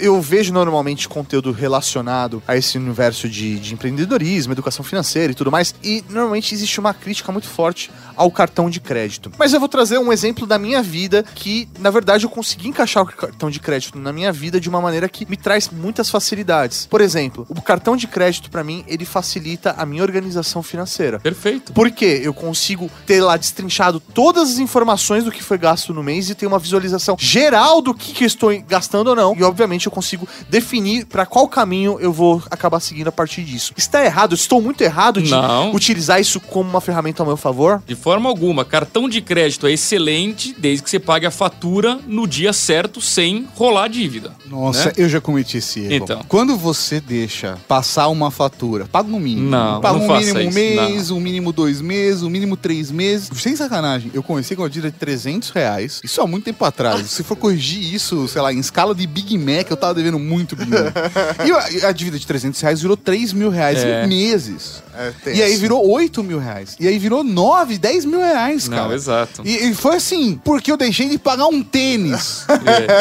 Eu vejo normalmente conteúdo relacionado a esse universo de, de empreendedorismo, educação financeira e tudo mais. E normalmente existe uma crítica muito forte ao cartão de crédito. Mas eu vou trazer um exemplo da minha vida que, na verdade, eu consegui encaixar o cartão de crédito na minha vida de uma uma maneira que me traz muitas facilidades. Por exemplo, o cartão de crédito pra mim, ele facilita a minha organização financeira. Perfeito. Porque eu consigo ter lá destrinchado todas as informações do que foi gasto no mês e ter uma visualização geral do que, que eu estou gastando ou não. E obviamente eu consigo definir para qual caminho eu vou acabar seguindo a partir disso. Está errado? Eu estou muito errado de Não. utilizar isso como uma ferramenta ao meu favor? De forma alguma, cartão de crédito é excelente desde que você pague a fatura no dia certo sem rolar dívida. Nossa, né? eu já cometi esse erro. Então. Quando você deixa passar uma fatura, paga no mínimo. Não, paga não um faça mínimo um mês, um mínimo dois meses, um mínimo três meses. Sem sacanagem, eu comecei com uma dívida de 300 reais. Isso há muito tempo atrás. Se for corrigir isso, sei lá, em escala de Big Mac, eu tava devendo muito Big Mac. e a, a dívida de 300 reais virou 3 mil reais É. em meses. É, E aí virou 8 mil reais. E aí virou 9, 10 mil reais, cara. Não, exato. E, e foi assim, porque eu deixei de pagar um tênis.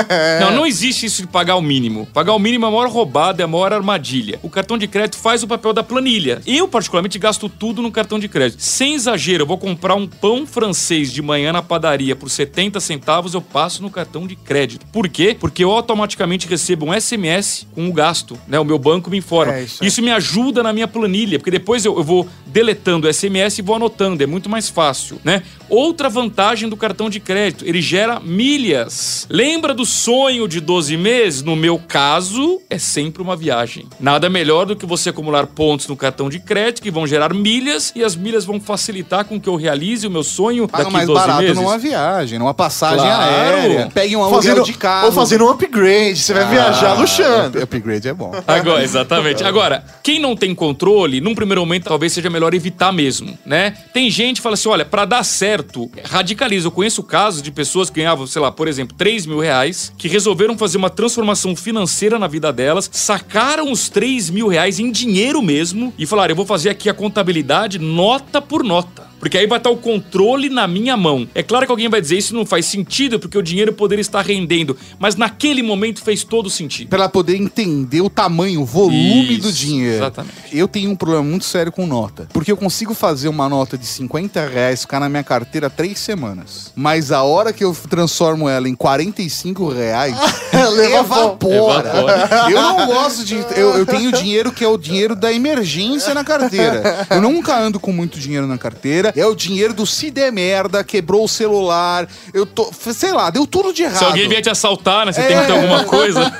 É. Não, não existe isso de pagar o mínimo. Pagar o mínimo é a maior roubada, é a maior armadilha. O cartão de crédito faz o papel da planilha. Eu, particularmente, gasto tudo no cartão de crédito. Sem exagero, eu vou comprar um pão francês de manhã na padaria por 70 centavos, eu passo no cartão de crédito. Por quê? Porque eu automaticamente recebo um SMS com o gasto, né? O meu banco me informa. É, isso isso me ajuda na minha planilha, porque depois eu, eu vou deletando o SMS e vou anotando, é muito mais fácil, né? Outra vantagem do cartão de crédito, ele gera milhas. Lembra do sonho de 12 meses? No meu caso, é sempre uma viagem. Nada melhor do que você acumular pontos no cartão de crédito que vão gerar milhas e as milhas vão facilitar com que eu realize o meu sonho Paga daqui mais 12 barato meses. numa viagem, numa passagem Claro. aérea. Pegue um aluguel Fazendo, de carro. ou fazendo um upgrade, você vai viajar luxando. up- Upgrade é bom. Agora, exatamente. Agora, quem não tem controle, num primeiro momento, talvez seja melhor evitar mesmo, né? Tem gente que fala assim: olha, pra dar certo, radicaliza. Eu conheço casos de pessoas que ganhavam, sei lá, por exemplo, 3 mil reais, que resolveram fazer uma transformação financeira na vida delas, sacaram os 3 mil reais em dinheiro mesmo e falaram: eu vou fazer aqui a contabilidade nota por nota. Porque aí vai estar o controle na minha mão. É claro que alguém vai dizer isso não faz sentido, porque o dinheiro poderia estar rendendo. Mas naquele momento fez todo sentido. Pra ela poder entender o tamanho, o volume Isso, do dinheiro. exatamente. Eu tenho um problema muito sério com nota. Porque eu consigo fazer uma nota de 50 reais ficar na minha carteira três semanas. Mas a hora que eu transformo ela em 45 reais, evapora. Evapora. Eu não gosto de. Eu, eu tenho dinheiro que é o dinheiro da emergência na carteira. Eu nunca ando com muito dinheiro na carteira. É o dinheiro do se der merda, quebrou o celular. Eu tô. Sei lá, deu tudo de errado. Se alguém vier te assaltar, né? Você tem que ter alguma coisa.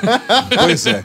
Pois é.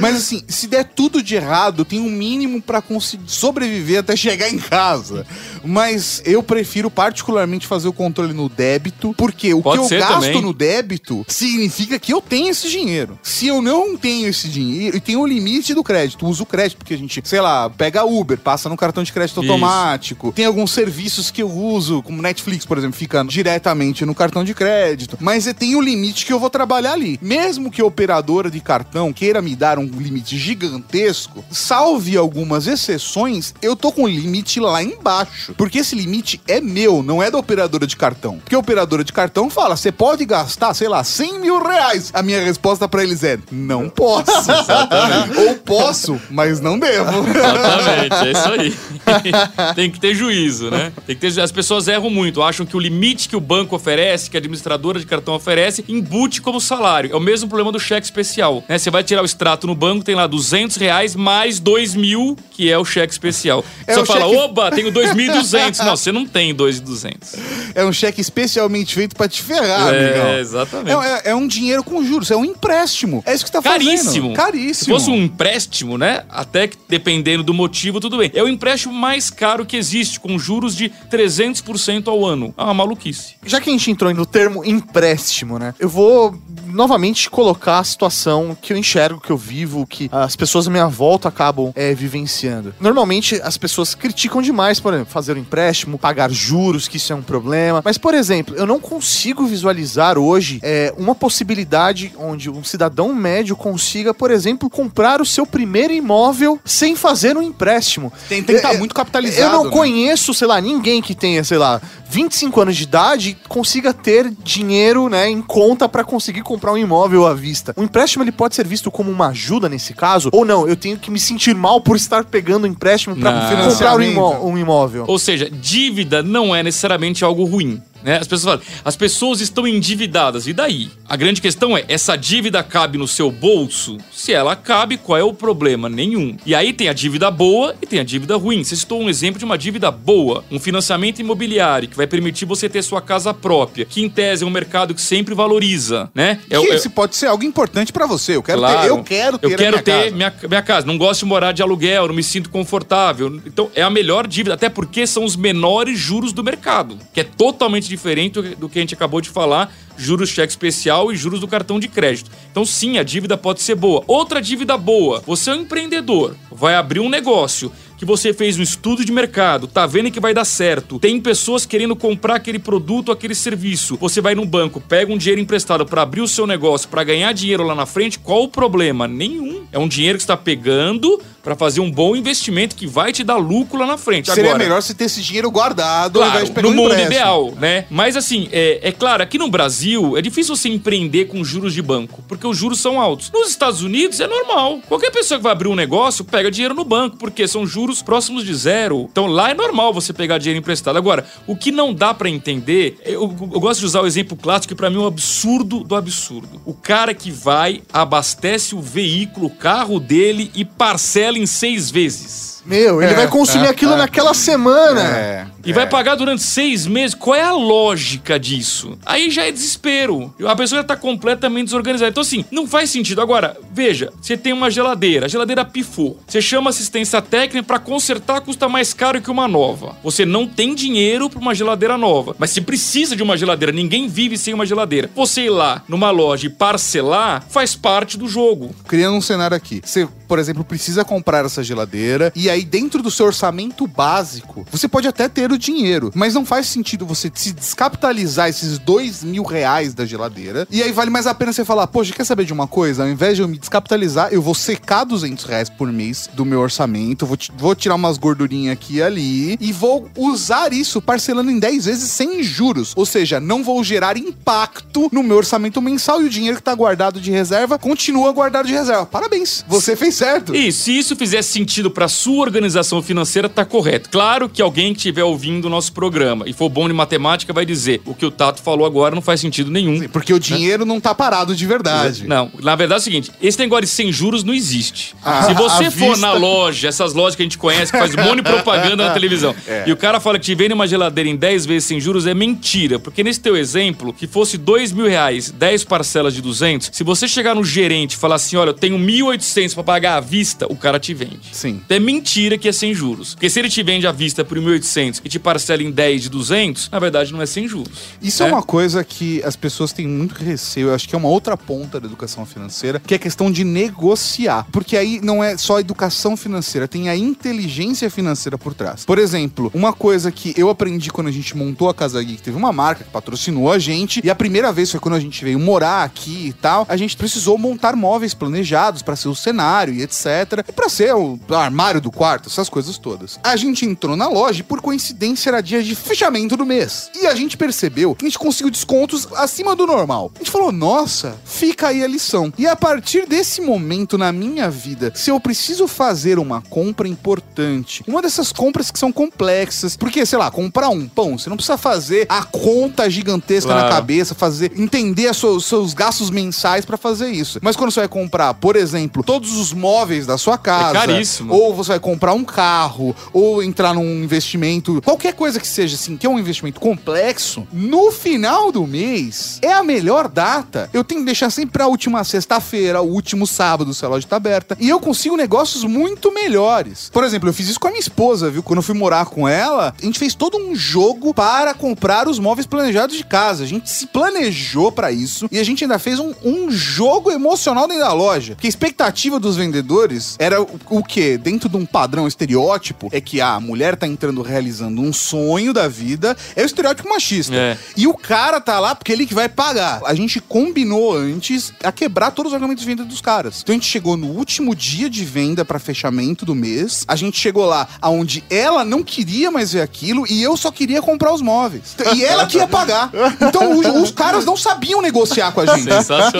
Mas assim, se der tudo de errado, tem um mínimo pra conseguir sobreviver até chegar em casa. Mas eu prefiro particularmente fazer o controle no débito, porque o Pode que eu gasto também. no débito significa que eu tenho esse dinheiro. Se eu não tenho esse dinheiro, e tem o limite do crédito, uso o crédito, porque a gente, sei lá, pega Uber, passa no cartão de crédito Isso. automático. Tem alguns serviços que eu uso, como Netflix, por exemplo, fica diretamente no cartão de crédito. Mas eu tenho o limite que eu vou trabalhar ali. Mesmo que a operadora de cartão queira me dar um limite gigantesco, salve algumas exceções, eu tô com o limite lá embaixo. Porque esse limite é meu, não é da operadora de cartão. Porque a operadora de cartão fala, você pode gastar, sei lá, 100 mil reais. A minha resposta pra eles é, não posso. Ou posso, mas não devo. Exatamente, é isso aí. Tem que ter juízo, né? Tem que ter As pessoas erram muito, acham que o limite que o banco oferece, que a administradora de cartão oferece, embute como salário. É o mesmo problema do cheque especial. Né? Você vai tirar o extrato no banco, tem lá 200 reais mais 2 mil, que é o cheque especial. É Você fala, cheque- oba, tenho 2.200. Não, você não tem 2.200. É um cheque especialmente feito pra te ferrar, É, amigão. exatamente. É, é- é um dinheiro com juros, é um empréstimo. É isso que você tá Caríssimo. fazendo. Caríssimo. Se fosse um empréstimo, né? Até que dependendo do motivo, tudo bem. É o empréstimo mais caro que existe, com juros de 300% ao ano. É uma maluquice. Já que a gente entrou no termo empréstimo, né? Eu vou novamente colocar a situação que eu enxergo, que eu vivo, que as pessoas à minha volta acabam é, vivenciando. Normalmente as pessoas criticam demais, por exemplo, fazer um empréstimo, pagar juros, que isso é um problema. Mas, por exemplo, eu não consigo visualizar hoje é, uma possibilidade onde um cidadão médio consiga, por exemplo, comprar o seu primeiro imóvel sem fazer um empréstimo. Tem, tem que estar É, muito capitalizado. Eu não né? conheço, sei lá, ninguém que tenha, sei lá, 25 anos de idade consiga ter dinheiro, né, em conta pra conseguir comprar um imóvel à vista. O empréstimo ele pode ser visto como uma ajuda nesse caso, ou não, eu tenho que me sentir mal por estar pegando um empréstimo pra Não. comprar um, imó- um imóvel. Ou seja, dívida não é necessariamente algo ruim. Né? As pessoas falam, as pessoas estão endividadas. E daí? A grande questão é, essa dívida cabe no seu bolso? Se ela cabe, qual é o problema? Nenhum. E aí tem a dívida boa e tem a dívida ruim. Você citou um exemplo de uma dívida boa, um financiamento imobiliário que vai permitir você ter sua casa própria, que em tese é um mercado que sempre valoriza, né? É, que é- esse pode ser algo importante pra você. Eu quero Claro. ter, eu quero ter, Eu quero minha ter casa. Minha, minha casa. Não gosto de morar de aluguel, não me sinto confortável. Então, é a melhor dívida, até porque são os menores juros do mercado, que é totalmente diferente do, que a gente acabou de falar, juros cheque especial e juros do cartão de crédito. Então, sim, a dívida pode ser boa. Outra dívida boa, você é um empreendedor, vai abrir um negócio que você fez um estudo de mercado, tá vendo que vai dar certo, tem pessoas querendo comprar aquele produto, aquele serviço. Você vai no banco, pega um dinheiro emprestado para abrir o seu negócio, para ganhar dinheiro lá na frente, qual o problema? Nenhum. É um dinheiro que você está pegando para fazer um bom investimento que vai te dar lucro lá na frente. Seria Agora, melhor você ter esse dinheiro guardado ao Claro, invés de pegar no mundo empréstimo. ideal, né? Mas assim, é, é claro, aqui no Brasil é difícil você empreender com juros de banco, porque os juros são altos. Nos Estados Unidos é normal. Qualquer pessoa que vai abrir um negócio pega dinheiro no banco, porque são juros próximos de zero. Então lá é normal você pegar dinheiro emprestado. Agora, o que não dá pra entender, eu, eu gosto de usar o exemplo clássico que pra mim é um absurdo do absurdo. O cara que vai, abastece o veículo, o carro dele e parcela em seis vezes. Meu, ele É, vai consumir é, aquilo é. naquela semana. É. E vai pagar durante seis meses. Qual é a lógica disso? Aí já é desespero. A pessoa já tá completamente desorganizada. Então, assim, não faz sentido. Agora, veja, você tem uma geladeira, a geladeira pifou. Você chama assistência técnica pra consertar, custa mais caro que uma nova. Você não tem dinheiro pra uma geladeira nova. Mas se precisa de uma geladeira, ninguém vive sem uma geladeira. Você ir lá numa loja e parcelar faz parte do jogo. Criando um cenário aqui. Você, por exemplo, precisa comprar essa geladeira e aí dentro do seu orçamento básico, você pode até ter o dinheiro, mas não faz sentido você se descapitalizar esses dois mil reais da geladeira e aí vale mais a pena você falar, poxa, quer saber de uma coisa? Ao invés de eu me descapitalizar, eu vou secar 200 reais por mês do meu orçamento, vou, vou tirar umas gordurinhas aqui e ali e vou usar isso parcelando em 10 vezes sem juros. Ou seja, não vou gerar impacto no meu orçamento mensal e o dinheiro que tá guardado de reserva continua guardado de reserva. Parabéns, você fez certo. E se isso fizer sentido para sua organização financeira, tá correto. Claro que alguém que estiver ouvindo o nosso programa e for bom de matemática vai dizer o que o Tato falou agora não faz sentido nenhum. Porque o dinheiro não tá parado de verdade. Não, na verdade é o seguinte, esse negócio de sem juros não existe. Ah, Se você for vista- na loja, essas lojas que a gente conhece, que faz um monte de propaganda na televisão, É. e o cara fala que te vende uma geladeira em 10 vezes sem juros, é mentira. Porque nesse teu exemplo, que fosse 2 mil reais, 10 parcelas de 200, se você chegar no gerente e falar assim, olha, eu tenho 1.800 pra pagar à vista, o cara te vende. Sim. É mentira que é sem juros. Porque se ele te vende à vista por 1.800 e te parcela em 10 de 200, na verdade não é sem juros. Isso é. É. uma coisa que as pessoas têm muito receio, eu acho que é uma outra ponta da educação financeira, que é a questão de negociar. Porque aí não é só a educação financeira, tem a inteligência financeira por trás. Por exemplo, uma coisa que eu aprendi quando a gente montou a Casa Geek, teve uma marca que patrocinou a gente, e a primeira vez foi quando a gente veio morar aqui e tal, a gente precisou montar móveis planejados para ser o cenário e etc. E pra ser o armário do quarto, essas coisas todas. A gente entrou na loja e por coincidência era dia de fechamento do mês. E a gente percebeu que a gente conseguiu descontos acima do normal. A gente falou, nossa, fica aí a lição. E a partir desse momento na minha vida, se eu preciso fazer uma compra importante, uma dessas compras que são complexas, porque, sei lá, comprar um pão, você não precisa fazer a conta gigantesca na Claro. cabeça, fazer, entender os seus, seus gastos mensais pra fazer isso. Mas quando você vai comprar, por exemplo, todos os móveis da sua casa, caríssimo. ou você vai comprar um carro, ou entrar num investimento, qualquer coisa que seja assim, que é um investimento complexo, no final do mês é a melhor data. Eu tenho que deixar sempre pra última sexta-feira, o último sábado, se a loja tá aberta, e eu consigo negócios muito melhores. Por exemplo, eu fiz isso com a minha esposa, viu? Quando eu fui morar com ela, a gente fez todo um jogo para comprar os móveis planejados de casa. A gente se planejou pra isso e a gente ainda fez um, um jogo emocional dentro da loja. Porque a expectativa dos vendedores era o, o quê? Dentro de um padrão estereótipo, é que a mulher tá entrando realizando um sonho da vida, é o estereótipo machista. É. E o cara tá lá porque ele que vai pagar. A gente combinou antes a quebrar todos os argumentos de venda dos caras. Então a gente chegou no último dia de venda pra fechamento do mês. A gente chegou lá aonde ela não queria mais ver aquilo e eu só queria comprar os móveis. E ela que ia pagar. Então os, os caras não sabiam negociar com a gente.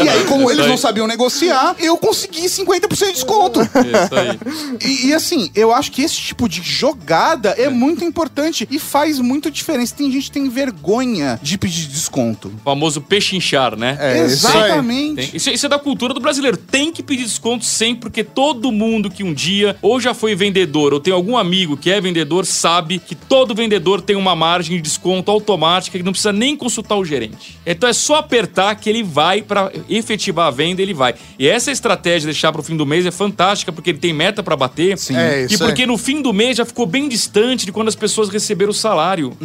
E aí, como eles aí. não sabiam negociar, eu consegui 50% de desconto. Isso aí. E, e assim, assim, eu acho que esse tipo de jogada é, muito importante e faz muita diferença. Tem gente que tem vergonha de pedir desconto. O famoso pechinchar, né? É, isso. Exatamente. Tem- Isso, isso é da cultura do brasileiro. Tem que pedir desconto sempre, porque todo mundo que um dia ou já foi vendedor ou tem algum amigo que é vendedor sabe que todo vendedor tem uma margem de desconto automática que não precisa nem consultar o gerente. Então é só apertar que ele vai para efetivar a venda, ele vai. E essa estratégia de deixar para o fim do mês é fantástica porque ele tem meta para bater. Sim. É, E isso porque no fim do mês já ficou bem distante de quando as pessoas receberam o salário.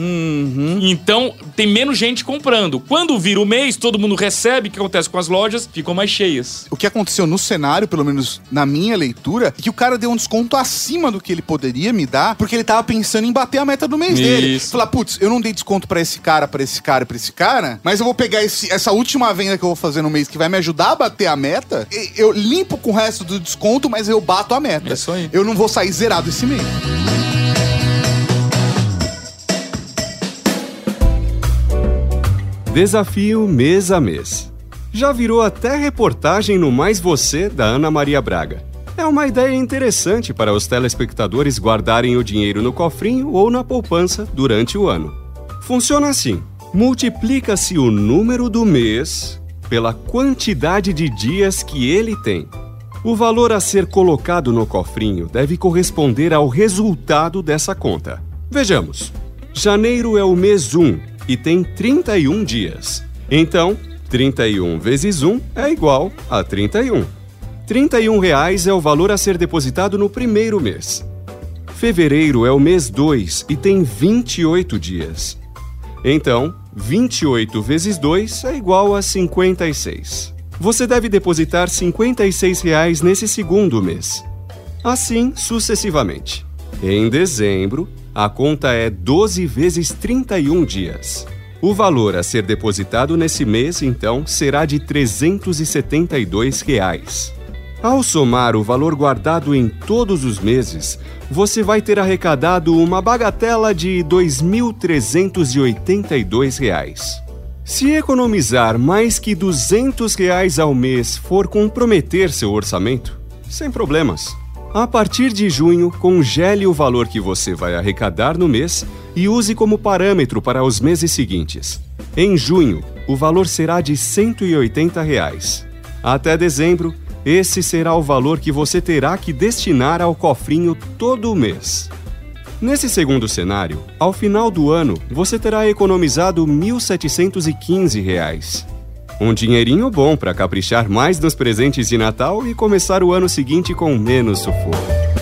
Então tem menos gente comprando. Quando vira o mês, todo mundo recebe, o que acontece com as lojas? Ficam mais cheias. O que aconteceu no cenário, pelo menos na minha leitura, é que o cara deu um desconto acima do que ele poderia me dar, porque ele tava pensando em bater a meta do mês dele. Isso. Falar, putz, eu não dei desconto pra esse cara, pra esse cara, pra esse cara, mas eu vou pegar esse- essa última venda que eu vou fazer no mês que vai me ajudar a bater a meta, e- eu limpo com o resto do desconto, mas eu bato a meta. É isso aí. Eu não vou sair zerado esse mês. Desafio mês a mês. Já virou até reportagem no Mais Você da Ana Maria Braga. É uma ideia interessante para os telespectadores guardarem o dinheiro no cofrinho ou na poupança durante o ano. Funciona assim: multiplica-se o número do mês pela quantidade de dias que ele tem. O valor a ser colocado no cofrinho deve corresponder ao resultado dessa conta. Vejamos. Janeiro é o mês 1 e tem 31 dias. Então, 31 vezes 1 é igual a 31. 31 reais é o valor a ser depositado no primeiro mês. Fevereiro é o mês 2 e tem 28 dias. Então, 28 vezes 2 é igual a 56. Você deve depositar 56 reais nesse segundo mês. Assim sucessivamente. Em dezembro, a conta é 12 vezes 31 dias. O valor a ser depositado nesse mês, então, será de 372 reais. Ao somar o valor guardado em todos os meses, você vai ter arrecadado uma bagatela de 2.382 reais. Se economizar mais que 200 reais ao mês for comprometer seu orçamento, sem problemas. A partir de junho, congele o valor que você vai arrecadar no mês e use como parâmetro para os meses seguintes. Em junho, o valor será de 180 reais. Até dezembro, esse será o valor que você terá que destinar ao cofrinho todo mês. Nesse segundo cenário, ao final do ano, você terá economizado 1.715 reais. Um dinheirinho bom para caprichar mais nos presentes de Natal e começar o ano seguinte com menos sufoco.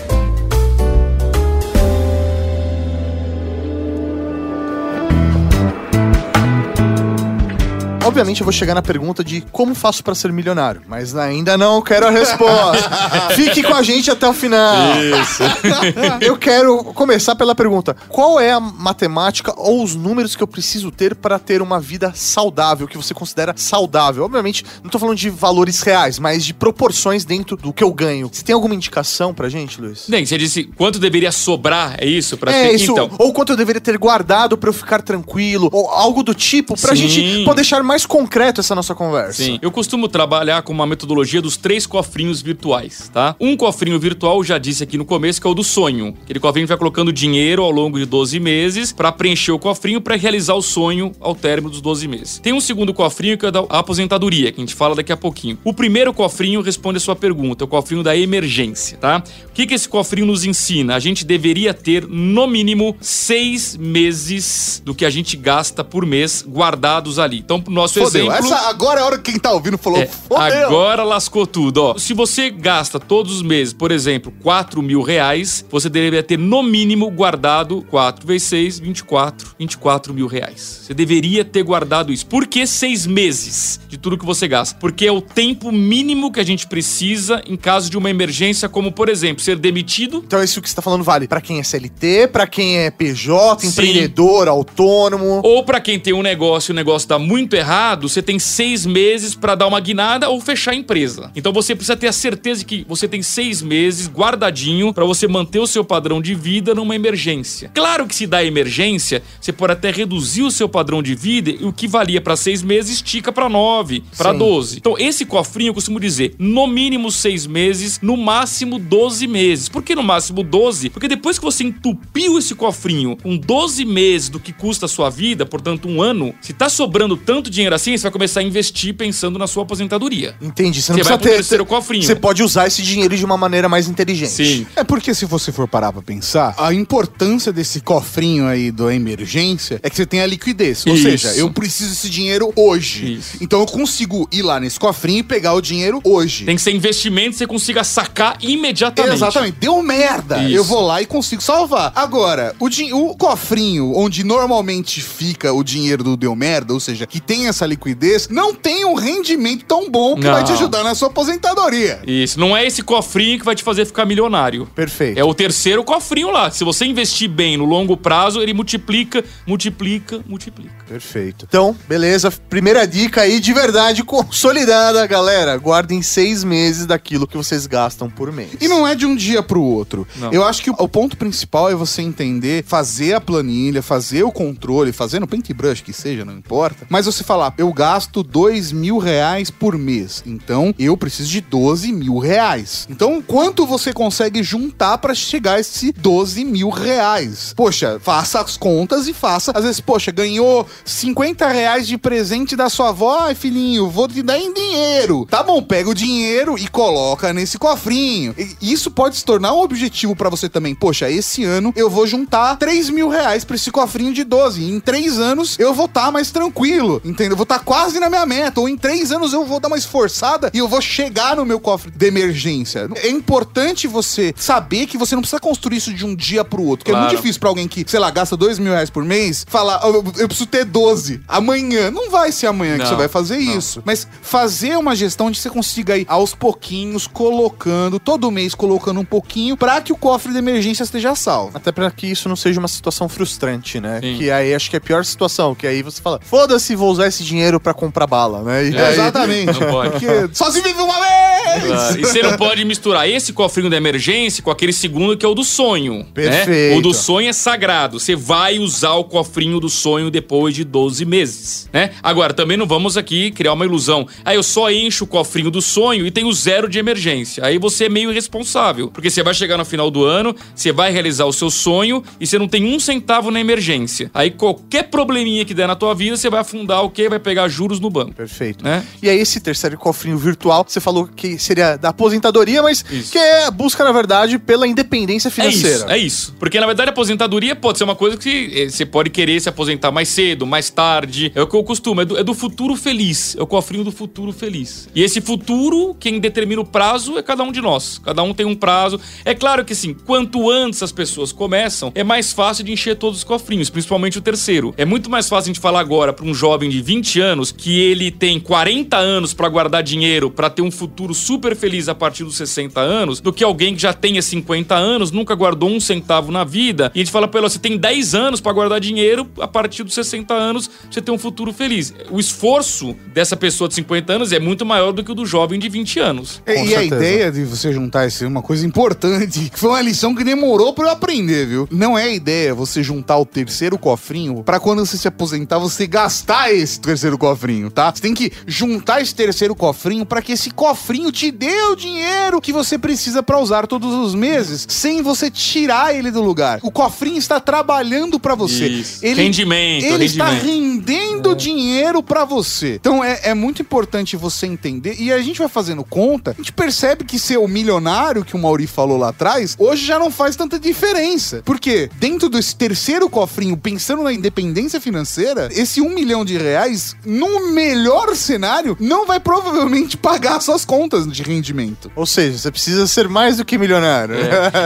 Obviamente eu vou chegar na pergunta de como faço pra ser milionário, mas ainda não quero a resposta. Fique com a gente até o final. Isso. Eu quero começar pela pergunta: qual é a matemática ou os números que eu preciso ter para ter uma vida saudável, que você considera saudável? Obviamente, não tô falando de valores reais, mas de proporções dentro do que eu ganho. Você tem alguma indicação pra gente, Luiz? Bem, você disse quanto deveria sobrar, é isso? Pra É, ter... isso. Então, Ou quanto eu deveria ter guardado pra eu ficar tranquilo, ou algo do tipo, pra Sim. gente poder deixar mais concreto essa nossa conversa. Sim, eu costumo trabalhar com uma metodologia dos três cofrinhos virtuais, tá? Um cofrinho virtual, já disse aqui no começo, que é o do sonho. Aquele cofrinho vai colocando dinheiro ao longo de 12 meses pra preencher o cofrinho pra realizar o sonho ao término dos 12 meses. Tem um segundo cofrinho que é da aposentadoria, que a gente fala daqui a pouquinho. O primeiro cofrinho responde a sua pergunta, é o cofrinho da emergência, tá? O que, que esse cofrinho nos ensina? A gente deveria ter, no mínimo, seis meses do que a gente gasta por mês guardados ali. Então, nosso Fodeu. exemplo... Essa agora é a hora que quem tá ouvindo falou, É, fodeu. agora lascou tudo, ó. Se você gasta todos os meses, por exemplo, 4 mil reais, você deveria ter no mínimo guardado 4 vezes 6, 24, 24 mil reais. Você deveria ter guardado isso. Por que seis meses de tudo que você gasta? Porque é o tempo mínimo que a gente precisa em caso de uma emergência, como por exemplo, ser demitido. Então isso que você tá falando vale pra quem é CLT, pra quem é PJ, Sim. empreendedor, autônomo. Ou pra quem tem um negócio e o negócio dá muito errado, mercado, você tem seis meses pra dar uma guinada ou fechar a empresa. Então você precisa ter a certeza de que você tem seis meses guardadinho pra você manter o seu padrão de vida numa emergência. Claro que se dá emergência, você pode até reduzir o seu padrão de vida e o que valia pra seis meses estica pra nove, Sim. 12. Então esse cofrinho eu costumo dizer, no mínimo seis meses, no máximo 12 meses. Por que no máximo 12? Porque depois que você entupiu esse cofrinho com 12 meses do que custa a sua vida, portanto um ano, se tá sobrando tanto dinheiro assim, você vai começar a investir pensando na sua aposentadoria. Entendi. Você não Você vai precisa pro ter. terceiro cofrinho. Você pode usar esse dinheiro de uma maneira mais inteligente. Sim. É porque se você for parar pra pensar, a importância desse cofrinho aí da emergência é que você tem a liquidez. Ou Isso. seja, eu preciso desse dinheiro hoje. Isso. Então eu consigo ir lá nesse cofrinho e pegar o dinheiro hoje. Tem que ser investimento que você consiga sacar imediatamente. Exatamente. Deu merda. Isso. Eu vou lá e consigo salvar. Agora, o, o cofrinho onde normalmente fica o dinheiro do deu merda, ou seja, que tem essa liquidez, não tem um rendimento tão bom que Não. vai te ajudar na sua aposentadoria. Isso, não é esse cofrinho que vai te fazer ficar milionário. Perfeito. É o terceiro cofrinho lá. Se você investir bem no longo prazo, ele multiplica, multiplica, multiplica. Perfeito. Então, beleza. Primeira dica aí de verdade consolidada, galera. Guardem seis meses daquilo que vocês gastam por mês. E não é de um dia pro outro. Não. Eu acho que o, o ponto principal é você entender, fazer a planilha, fazer o controle, fazer no paintbrush que seja, não importa. Mas você falar, eu gasto dois mil reais por mês. Então, eu preciso de 12 mil reais. Então, quanto você consegue juntar pra chegar a esse 12 mil reais? Poxa, faça as contas e faça. Às vezes, poxa, ganhou 50 reais de presente da sua avó. Ai, filhinho, vou te dar em dinheiro. Tá bom, pega o dinheiro e coloca nesse cofrinho. E isso pode se tornar um objetivo pra você também. Poxa, esse ano eu vou juntar 3 mil reais pra esse cofrinho de 12. Em três anos eu vou estar mais tranquilo, entendeu? Eu vou estar quase na minha meta. Ou em três anos eu vou dar uma esforçada e eu vou chegar no meu cofre de emergência. É importante você saber que você não precisa construir isso de um dia pro outro. Porque é Claro. muito difícil pra alguém que, sei lá, gasta 2 mil reais por mês, falar, "Oh, eu, eu preciso ter 12 amanhã. Não vai ser amanhã que Não, você vai fazer não. isso. Mas fazer uma gestão onde você consiga ir aos pouquinhos, colocando, todo mês colocando um pouquinho, pra que o cofre de emergência esteja salvo. Até pra que isso não seja uma situação frustrante, né? Sim. Que aí acho que é a pior situação, que aí você fala, foda-se, vou usar esse dinheiro pra comprar bala, né? E É, aí- Exatamente. Não pode. Porque só se vive uma vez! Claro. E você não pode misturar esse cofrinho da emergência com aquele segundo que é o do sonho. né? Perfeito. O do sonho é sagrado. Você vai usar o cofrinho do sonho depois de 12 meses, né? Agora, também não vamos aqui criar uma ilusão. Aí eu só encho o cofrinho do sonho e tenho zero de emergência. Aí você é meio irresponsável. Porque você vai chegar no final do ano, você vai realizar o seu sonho e você não tem um centavo na emergência. Aí qualquer probleminha que der na tua vida, você vai afundar o quê? Vai pegar juros no banco. Perfeito. Né? E aí, esse terceiro cofrinho virtual, você falou que seria da aposentadoria, mas Isso. que é a busca, na verdade, pela independência É financeira. isso, é isso. Porque na verdade a aposentadoria pode ser uma coisa que eh, você pode querer se aposentar mais cedo, mais tarde. É o que eu costumo, é do, é do futuro feliz. É o cofrinho do futuro feliz. E esse futuro, quem determina o prazo é cada um de nós. Cada um tem um prazo. É claro que assim, quanto antes as pessoas começam, é mais fácil de encher todos os cofrinhos, principalmente o terceiro. É muito mais fácil a gente falar agora para um jovem de 20 anos que ele tem 40 anos para guardar dinheiro para ter um futuro super feliz a partir dos 60 anos, do que alguém que já tenha 50 anos, nunca guardou um centavo na vida, e a gente fala pra ela, você tem 10 anos para guardar dinheiro, a partir dos 60 anos você tem um futuro feliz. O esforço dessa pessoa de 50 anos é muito maior do que o do jovem de 20 anos. E, Com e a certeza. ideia de você juntar isso é uma coisa importante, que foi uma lição que demorou pra eu aprender, viu? Não é a ideia você juntar o terceiro cofrinho pra quando você se aposentar você gastar esse terceiro cofrinho, tá? Você tem que juntar esse terceiro cofrinho pra que esse cofrinho te dê o dinheiro que você precisa pra usar todos os meses, sem você tirar ele do lugar. O cofrinho está trabalhando pra você. Isso. Rendimento, ele está rendimento. rendendo dinheiro pra você. Então é, é muito importante você entender. E a gente vai fazendo conta, a gente percebe que ser o milionário que o Mauri falou lá atrás, hoje já não faz tanta diferença. Porque dentro desse terceiro cofrinho, pensando na independência financeira, esse um milhão de reais, no melhor cenário, não vai provavelmente pagar suas contas de rendimento. Ou seja, você precisa ser mais do que milionário.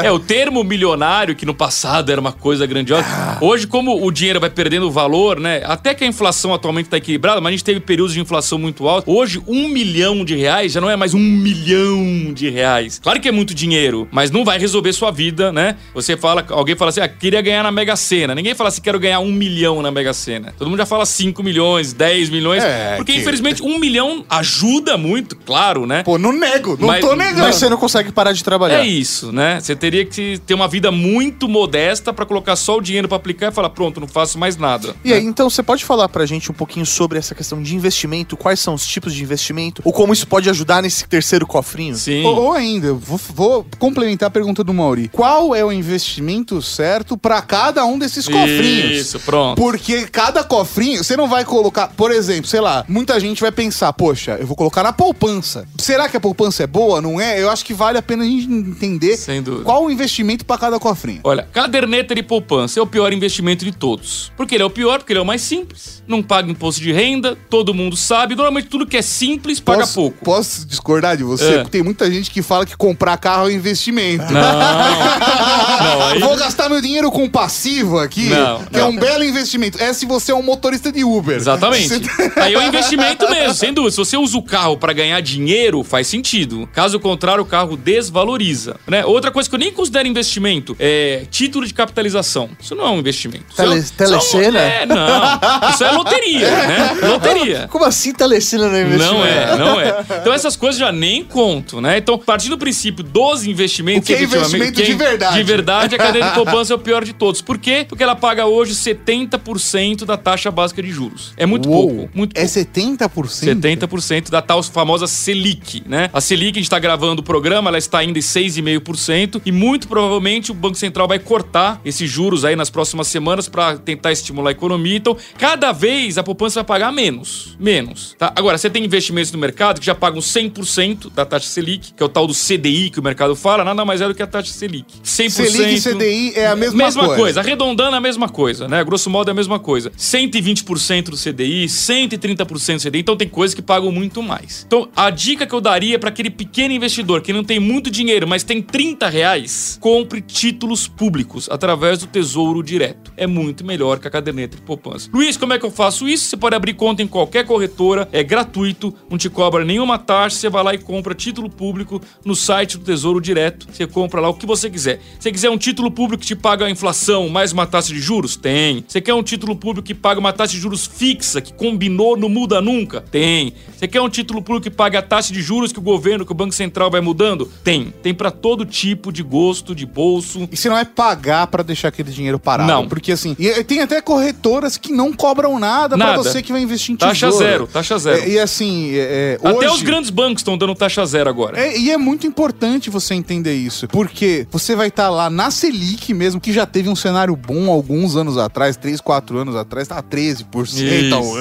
É, o termo milionário, que no passado era uma coisa grandiosa. Hoje, como o dinheiro vai perdendo valor, né? Até que a inflação atualmente está equilibrada, mas a gente teve períodos de inflação muito alta. Hoje, um milhão de reais já não é mais um milhão de reais. Claro que é muito dinheiro, mas não vai resolver sua vida, né? Você fala, alguém fala assim, ah, queria ganhar na Mega Sena. Ninguém fala assim, quero ganhar um milhão na Mega Sena. Todo mundo já fala 5 milhões, 10 10 milhões. É, porque, que- infelizmente, um milhão ajuda muito, claro, né? Pô, não nego, não Mas- tô negando. Mas você não consegue parar de trabalhar. É isso, né? Você teria que ter uma vida muito modesta pra colocar só o dinheiro pra aplicar e falar, pronto, não faço mais nada. E aí, então, você pode falar pra gente um pouquinho sobre essa questão de investimento? Quais são os tipos de investimento? Ou como isso pode ajudar nesse terceiro cofrinho? Sim. Ou, ou ainda, vou, vou complementar a pergunta do Mauri. Qual é o investimento certo pra cada um desses cofrinhos? Isso, pronto. Porque cada cofrinho, você não vai colocar, por exemplo, sei lá, muita gente vai pensar, poxa, eu vou colocar na poupança. Será que a poupança é boa? Não é? Eu acho que vale a pena a gente entender qual o investimento pra cada cofrinho. Olha, caderneta de poupança é o pior investimento de todos. Por que ele é o pior? Porque ele é o mais simples. Não paga imposto de renda, todo mundo sabe. Normalmente tudo que é simples paga posso, pouco. Posso discordar de você? É. Tem muita gente que fala que comprar carro é investimento. Não. Não, aí. Vou gastar meu dinheiro com passivo aqui, Não, que é um belo investimento. É se você é um motorista de Uber. Exatamente. Você- Aí é um investimento mesmo, sem dúvida. Se você usa o carro pra ganhar dinheiro, faz sentido. Caso contrário, o carro desvaloriza. Né? Outra coisa que eu nem considero investimento é título de capitalização. Isso não é um investimento. Isso Tele- é, isso telecena? é, um- é, não. Isso é loteria, né? Loteria. Como assim telecena não é investimento? Não é, não é. Então essas coisas já nem conto, né? Então, partindo do princípio dos investimentos... O que é investimento de verdade. De verdade, a cadeia de poupança é o pior de todos. Por quê? Porque ela paga hoje 70% da taxa básica de juros. É muito Uou, pouco, muito É pouco. 70%? 70% da tal famosa Selic, né? A Selic, a gente está gravando o programa, ela está ainda em 6,5% e muito provavelmente o Banco Central vai cortar esses juros aí nas próximas semanas para tentar estimular a economia. Então, cada vez a poupança vai pagar menos. Menos, tá? Agora, você tem investimentos no mercado que já pagam 100% da taxa Selic, que é o tal do CDI que o mercado fala, nada mais é do que a taxa Selic. 100%. Selic e CDI é a mesma, Mesma coisa. coisa. arredondando a mesma coisa, né? Grosso modo é a mesma coisa. 120% do CDI, 130% do CDI, então tem coisas que pagam muito mais. Então, a dica que eu daria para aquele pequeno investidor que não tem muito dinheiro, mas tem 30 reais, compre títulos públicos através do Tesouro Direto. É muito melhor que a caderneta de poupança. Luiz, como é que eu faço isso? Você pode abrir conta em qualquer corretora, é gratuito, não te cobra nenhuma taxa, você vai lá e compra título público no site do Tesouro Direto. Você compra lá o que você quiser. Se quiser um título público que te paga a inflação mais uma taxa de juros? Tem. Você quer um título público que paga uma taxa de juros fixa, que combinou, não muda nunca? Tem. Você quer um título público que paga a taxa de juros que o governo, que o Banco Central vai mudando? Tem. Tem para todo tipo de gosto, de bolso. E você não é pagar pra deixar aquele dinheiro parado. Não. Porque assim, e tem até corretoras que não cobram nada, pra Nada. você que vai investir em Taxa tesouro. zero, taxa zero. É, e assim, é, é, Até hoje- os grandes bancos estão dando taxa zero agora. É, e é muito importante você entender isso, porque você vai estar lá na Selic mesmo, que já teve um cenário bom alguns anos atrás, 3, 4 anos atrás, tá 13% ao Isso.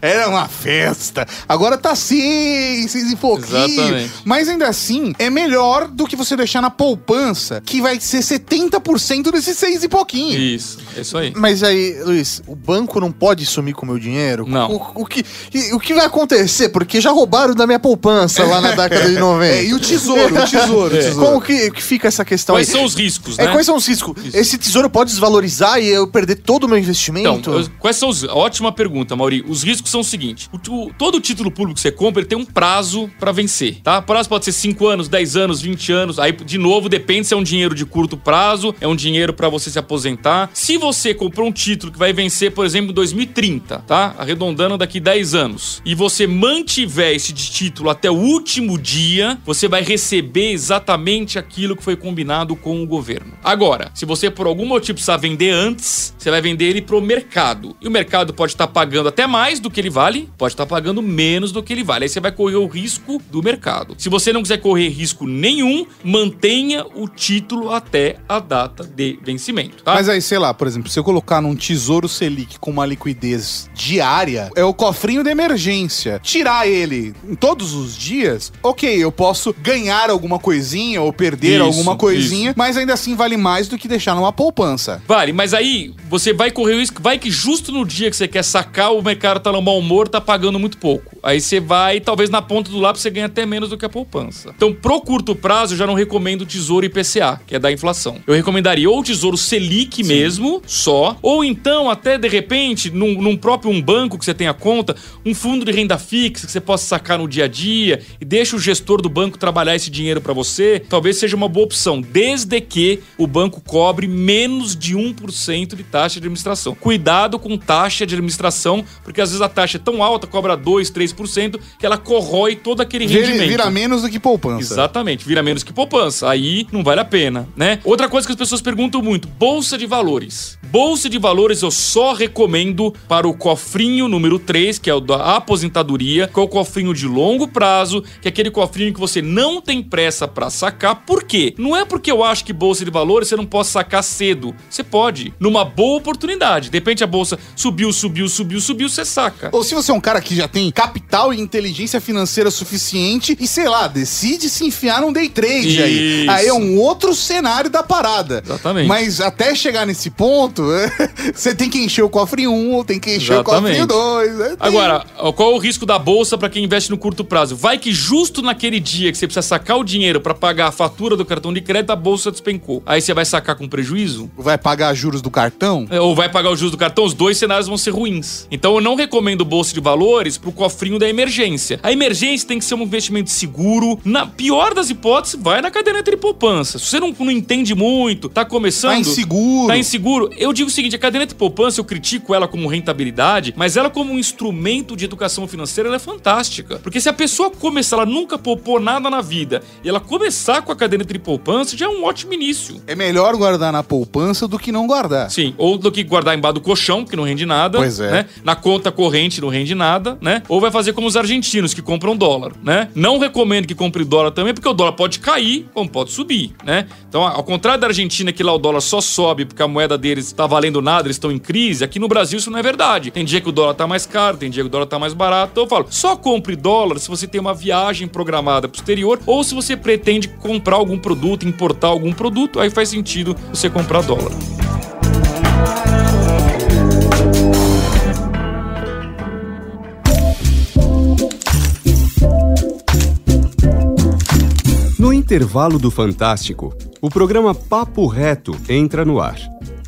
Era uma festa. Agora tá 6, 6 e pouquinho. Exatamente. Mas ainda assim, é melhor do que você deixar na poupança, que vai ser 70% desses 6 e pouquinho. Isso, é isso aí. Mas aí, Luiz, o banco não pode sumir com o meu dinheiro? Não. O, o que, o que vai acontecer? Porque já roubaram da minha poupança lá na década de 90. É, e o tesouro, o tesouro, o tesouro. Como que, que fica essa questão Quais aí? são os riscos, É, né? quais são os riscos? Isso. Esse tesouro pode desvalorizar e eu perder todo o meu investimento? Então, eu- quais são os. Ótima pergunta, Mauri. Os riscos são o seguinte: o, o- todo título público que você compra ele tem um prazo pra vencer, tá? O prazo pode ser 5 anos, 10 anos, 20 anos. Aí, de novo, depende se é um dinheiro de curto prazo, é um dinheiro pra você se aposentar. Se você comprou um título que vai vencer, por exemplo, em 2030, tá? Arredondando daqui 10 anos, e você mantiver esse título até o último dia, você vai receber exatamente aquilo que foi combinado com o governo. Agora, se você por algum motivo precisar vender antes, você vai vender ele pro mercado. E o mercado pode estar pagando até mais do que ele vale, pode estar pagando menos do que ele vale. Aí você vai correr o risco do mercado. Se você não quiser correr risco nenhum, mantenha o título até a data de vencimento, tá? Mas aí, sei lá, por exemplo, se eu colocar num tesouro Selic com uma liquidez diária, é o cofrinho de emergência. Tirar ele em todos os dias, ok, eu posso ganhar alguma coisinha ou perder Isso, alguma coisinha, isso. mas ainda assim vale mais do que deixar numa poupança. Vale, mas aí você vai correr o risco, vai que justo no dia que você quer sacar, o mercado tá no mau humor, tá pagando muito pouco. Aí você vai, talvez na ponta do lápis você ganha até menos do que a poupança. Então, pro curto prazo, eu já não recomendo o Tesouro IPCA, que é da inflação. Eu recomendaria ou o Tesouro Selic mesmo, só, ou então até de repente, num, num próprio um banco que você tenha conta, um fundo de renda fixa que você possa sacar no dia a dia e deixa o gestor do banco trabalhar esse dinheiro para você, talvez seja uma boa opção, desde que o banco cobre menos de 1% de taxa de administração. Cuidado com taxa de administração, Porque às vezes a taxa é tão alta, cobra 2, 3%, que ela corrói todo aquele Vira, rendimento. vira menos do que poupança. Exatamente, vira menos que poupança. Aí não vale a pena, né? Outra coisa que as pessoas perguntam muito: bolsa de valores. Bolsa de valores eu só recomendo para o cofrinho número 3, que é o da aposentadoria, que é o cofrinho de longo prazo, que é aquele cofrinho que você não tem pressa para sacar. Por quê? Não é porque eu acho que bolsa de valores você não pode sacar cedo. Você pode, numa boa oportunidade. De repente a bolsa subiu, subiu, subiu, subiu, você saca. Ou se você é um cara que já tem capital e inteligência financeira suficiente e, sei lá, decide se enfiar num day trade aí. Isso. Aí é um outro cenário da parada. Exatamente. Mas até chegar nesse ponto, você tem que encher o cofre 1, ou tem que encher Exatamente. o cofre 2. Agora, ó, qual é o risco da bolsa para quem investe no curto prazo? Vai que justo naquele dia que você precisa sacar o dinheiro para pagar a fatura do cartão de crédito, a bolsa despencou. Aí você vai sacar com prejuízo? vai pagar juros do cartão? É, Ou vai pagar os juros do cartão? Os dois cenários vão ser ruins. Então eu não recomendo bolsa de valores pro cofrinho da emergência. A emergência tem que ser um investimento seguro. Na pior das hipóteses, vai na caderneta de poupança. Se você não, não entende muito, tá começando. Tá inseguro. Tá inseguro. Eu digo o seguinte: a caderneta de poupança, eu critico ela como rentabilidade, mas ela, como um instrumento de educação financeira, ela é fantástica. Porque se a pessoa começar, ela nunca poupou nada na vida, e ela começar com a caderneta de poupança, já é um ótimo início. É melhor guardar na poupança do que não guardar. Sim, ou do que guardar embaixo do colchão, que não rende nada. Pois é. Né? Na conta corrente não rende nada, né? Ou vai fazer como os argentinos que compram dólar, né? Não recomendo que compre dólar também, porque o dólar pode cair, como pode subir, né? Então, ao contrário da Argentina, que lá o dólar só sobe porque a moeda deles tá valendo nada, eles estão em crise, aqui no Brasil isso não é verdade. Tem dia que o dólar tá mais caro, tem dia que o dólar tá mais barato. Então eu falo, só compre dólar se você tem uma viagem programada pro exterior ou se você pretende comprar algum produto, importar algum produto, aí faz sentido você comprar dólar. Intervalo do Fantástico, o programa Papo Reto entra no ar.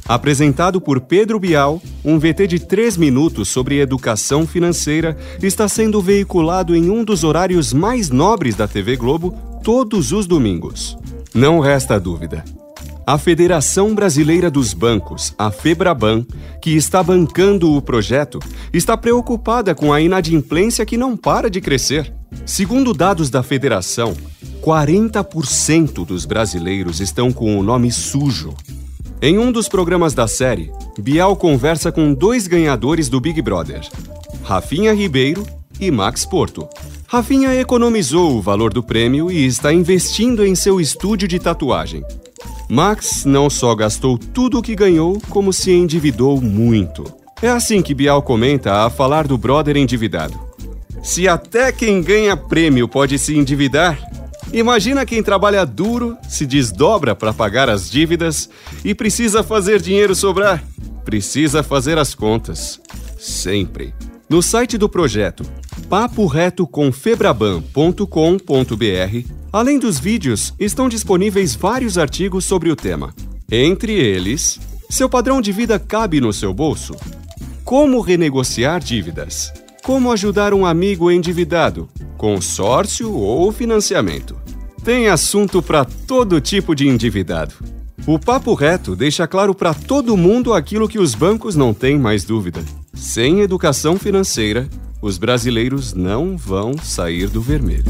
Apresentado por Pedro Bial, um VT de 3 minutos sobre educação financeira está sendo veiculado em um dos horários mais nobres da TV Globo todos os domingos. Não resta dúvida. A Federação Brasileira dos Bancos, a FEBRABAN, que está bancando o projeto, está preocupada com a inadimplência que não para de crescer. Segundo dados da federação, 40% dos brasileiros estão com o nome sujo. Em um dos programas da série, Bial conversa com dois ganhadores do Big Brother, Rafinha Ribeiro e Max Porto. Rafinha economizou o valor do prêmio e está investindo em seu estúdio de tatuagem. Max não só gastou tudo o que ganhou, como se endividou muito. É assim que Bial comenta a falar do brother endividado. Se até quem ganha prêmio pode se endividar, imagina quem trabalha duro, se desdobra para pagar as dívidas e precisa fazer dinheiro sobrar. Precisa fazer as contas. Sempre. No site do projeto paporetoconfebraban.com.br, além dos vídeos, estão disponíveis vários artigos sobre o tema. Entre eles, seu padrão de vida cabe no seu bolso? Como renegociar dívidas? Como ajudar um amigo endividado? Consórcio ou financiamento? Tem assunto para todo tipo de endividado. O Papo Reto deixa claro para todo mundo aquilo que os bancos não têm mais dúvida. Sem educação financeira, os brasileiros não vão sair do vermelho.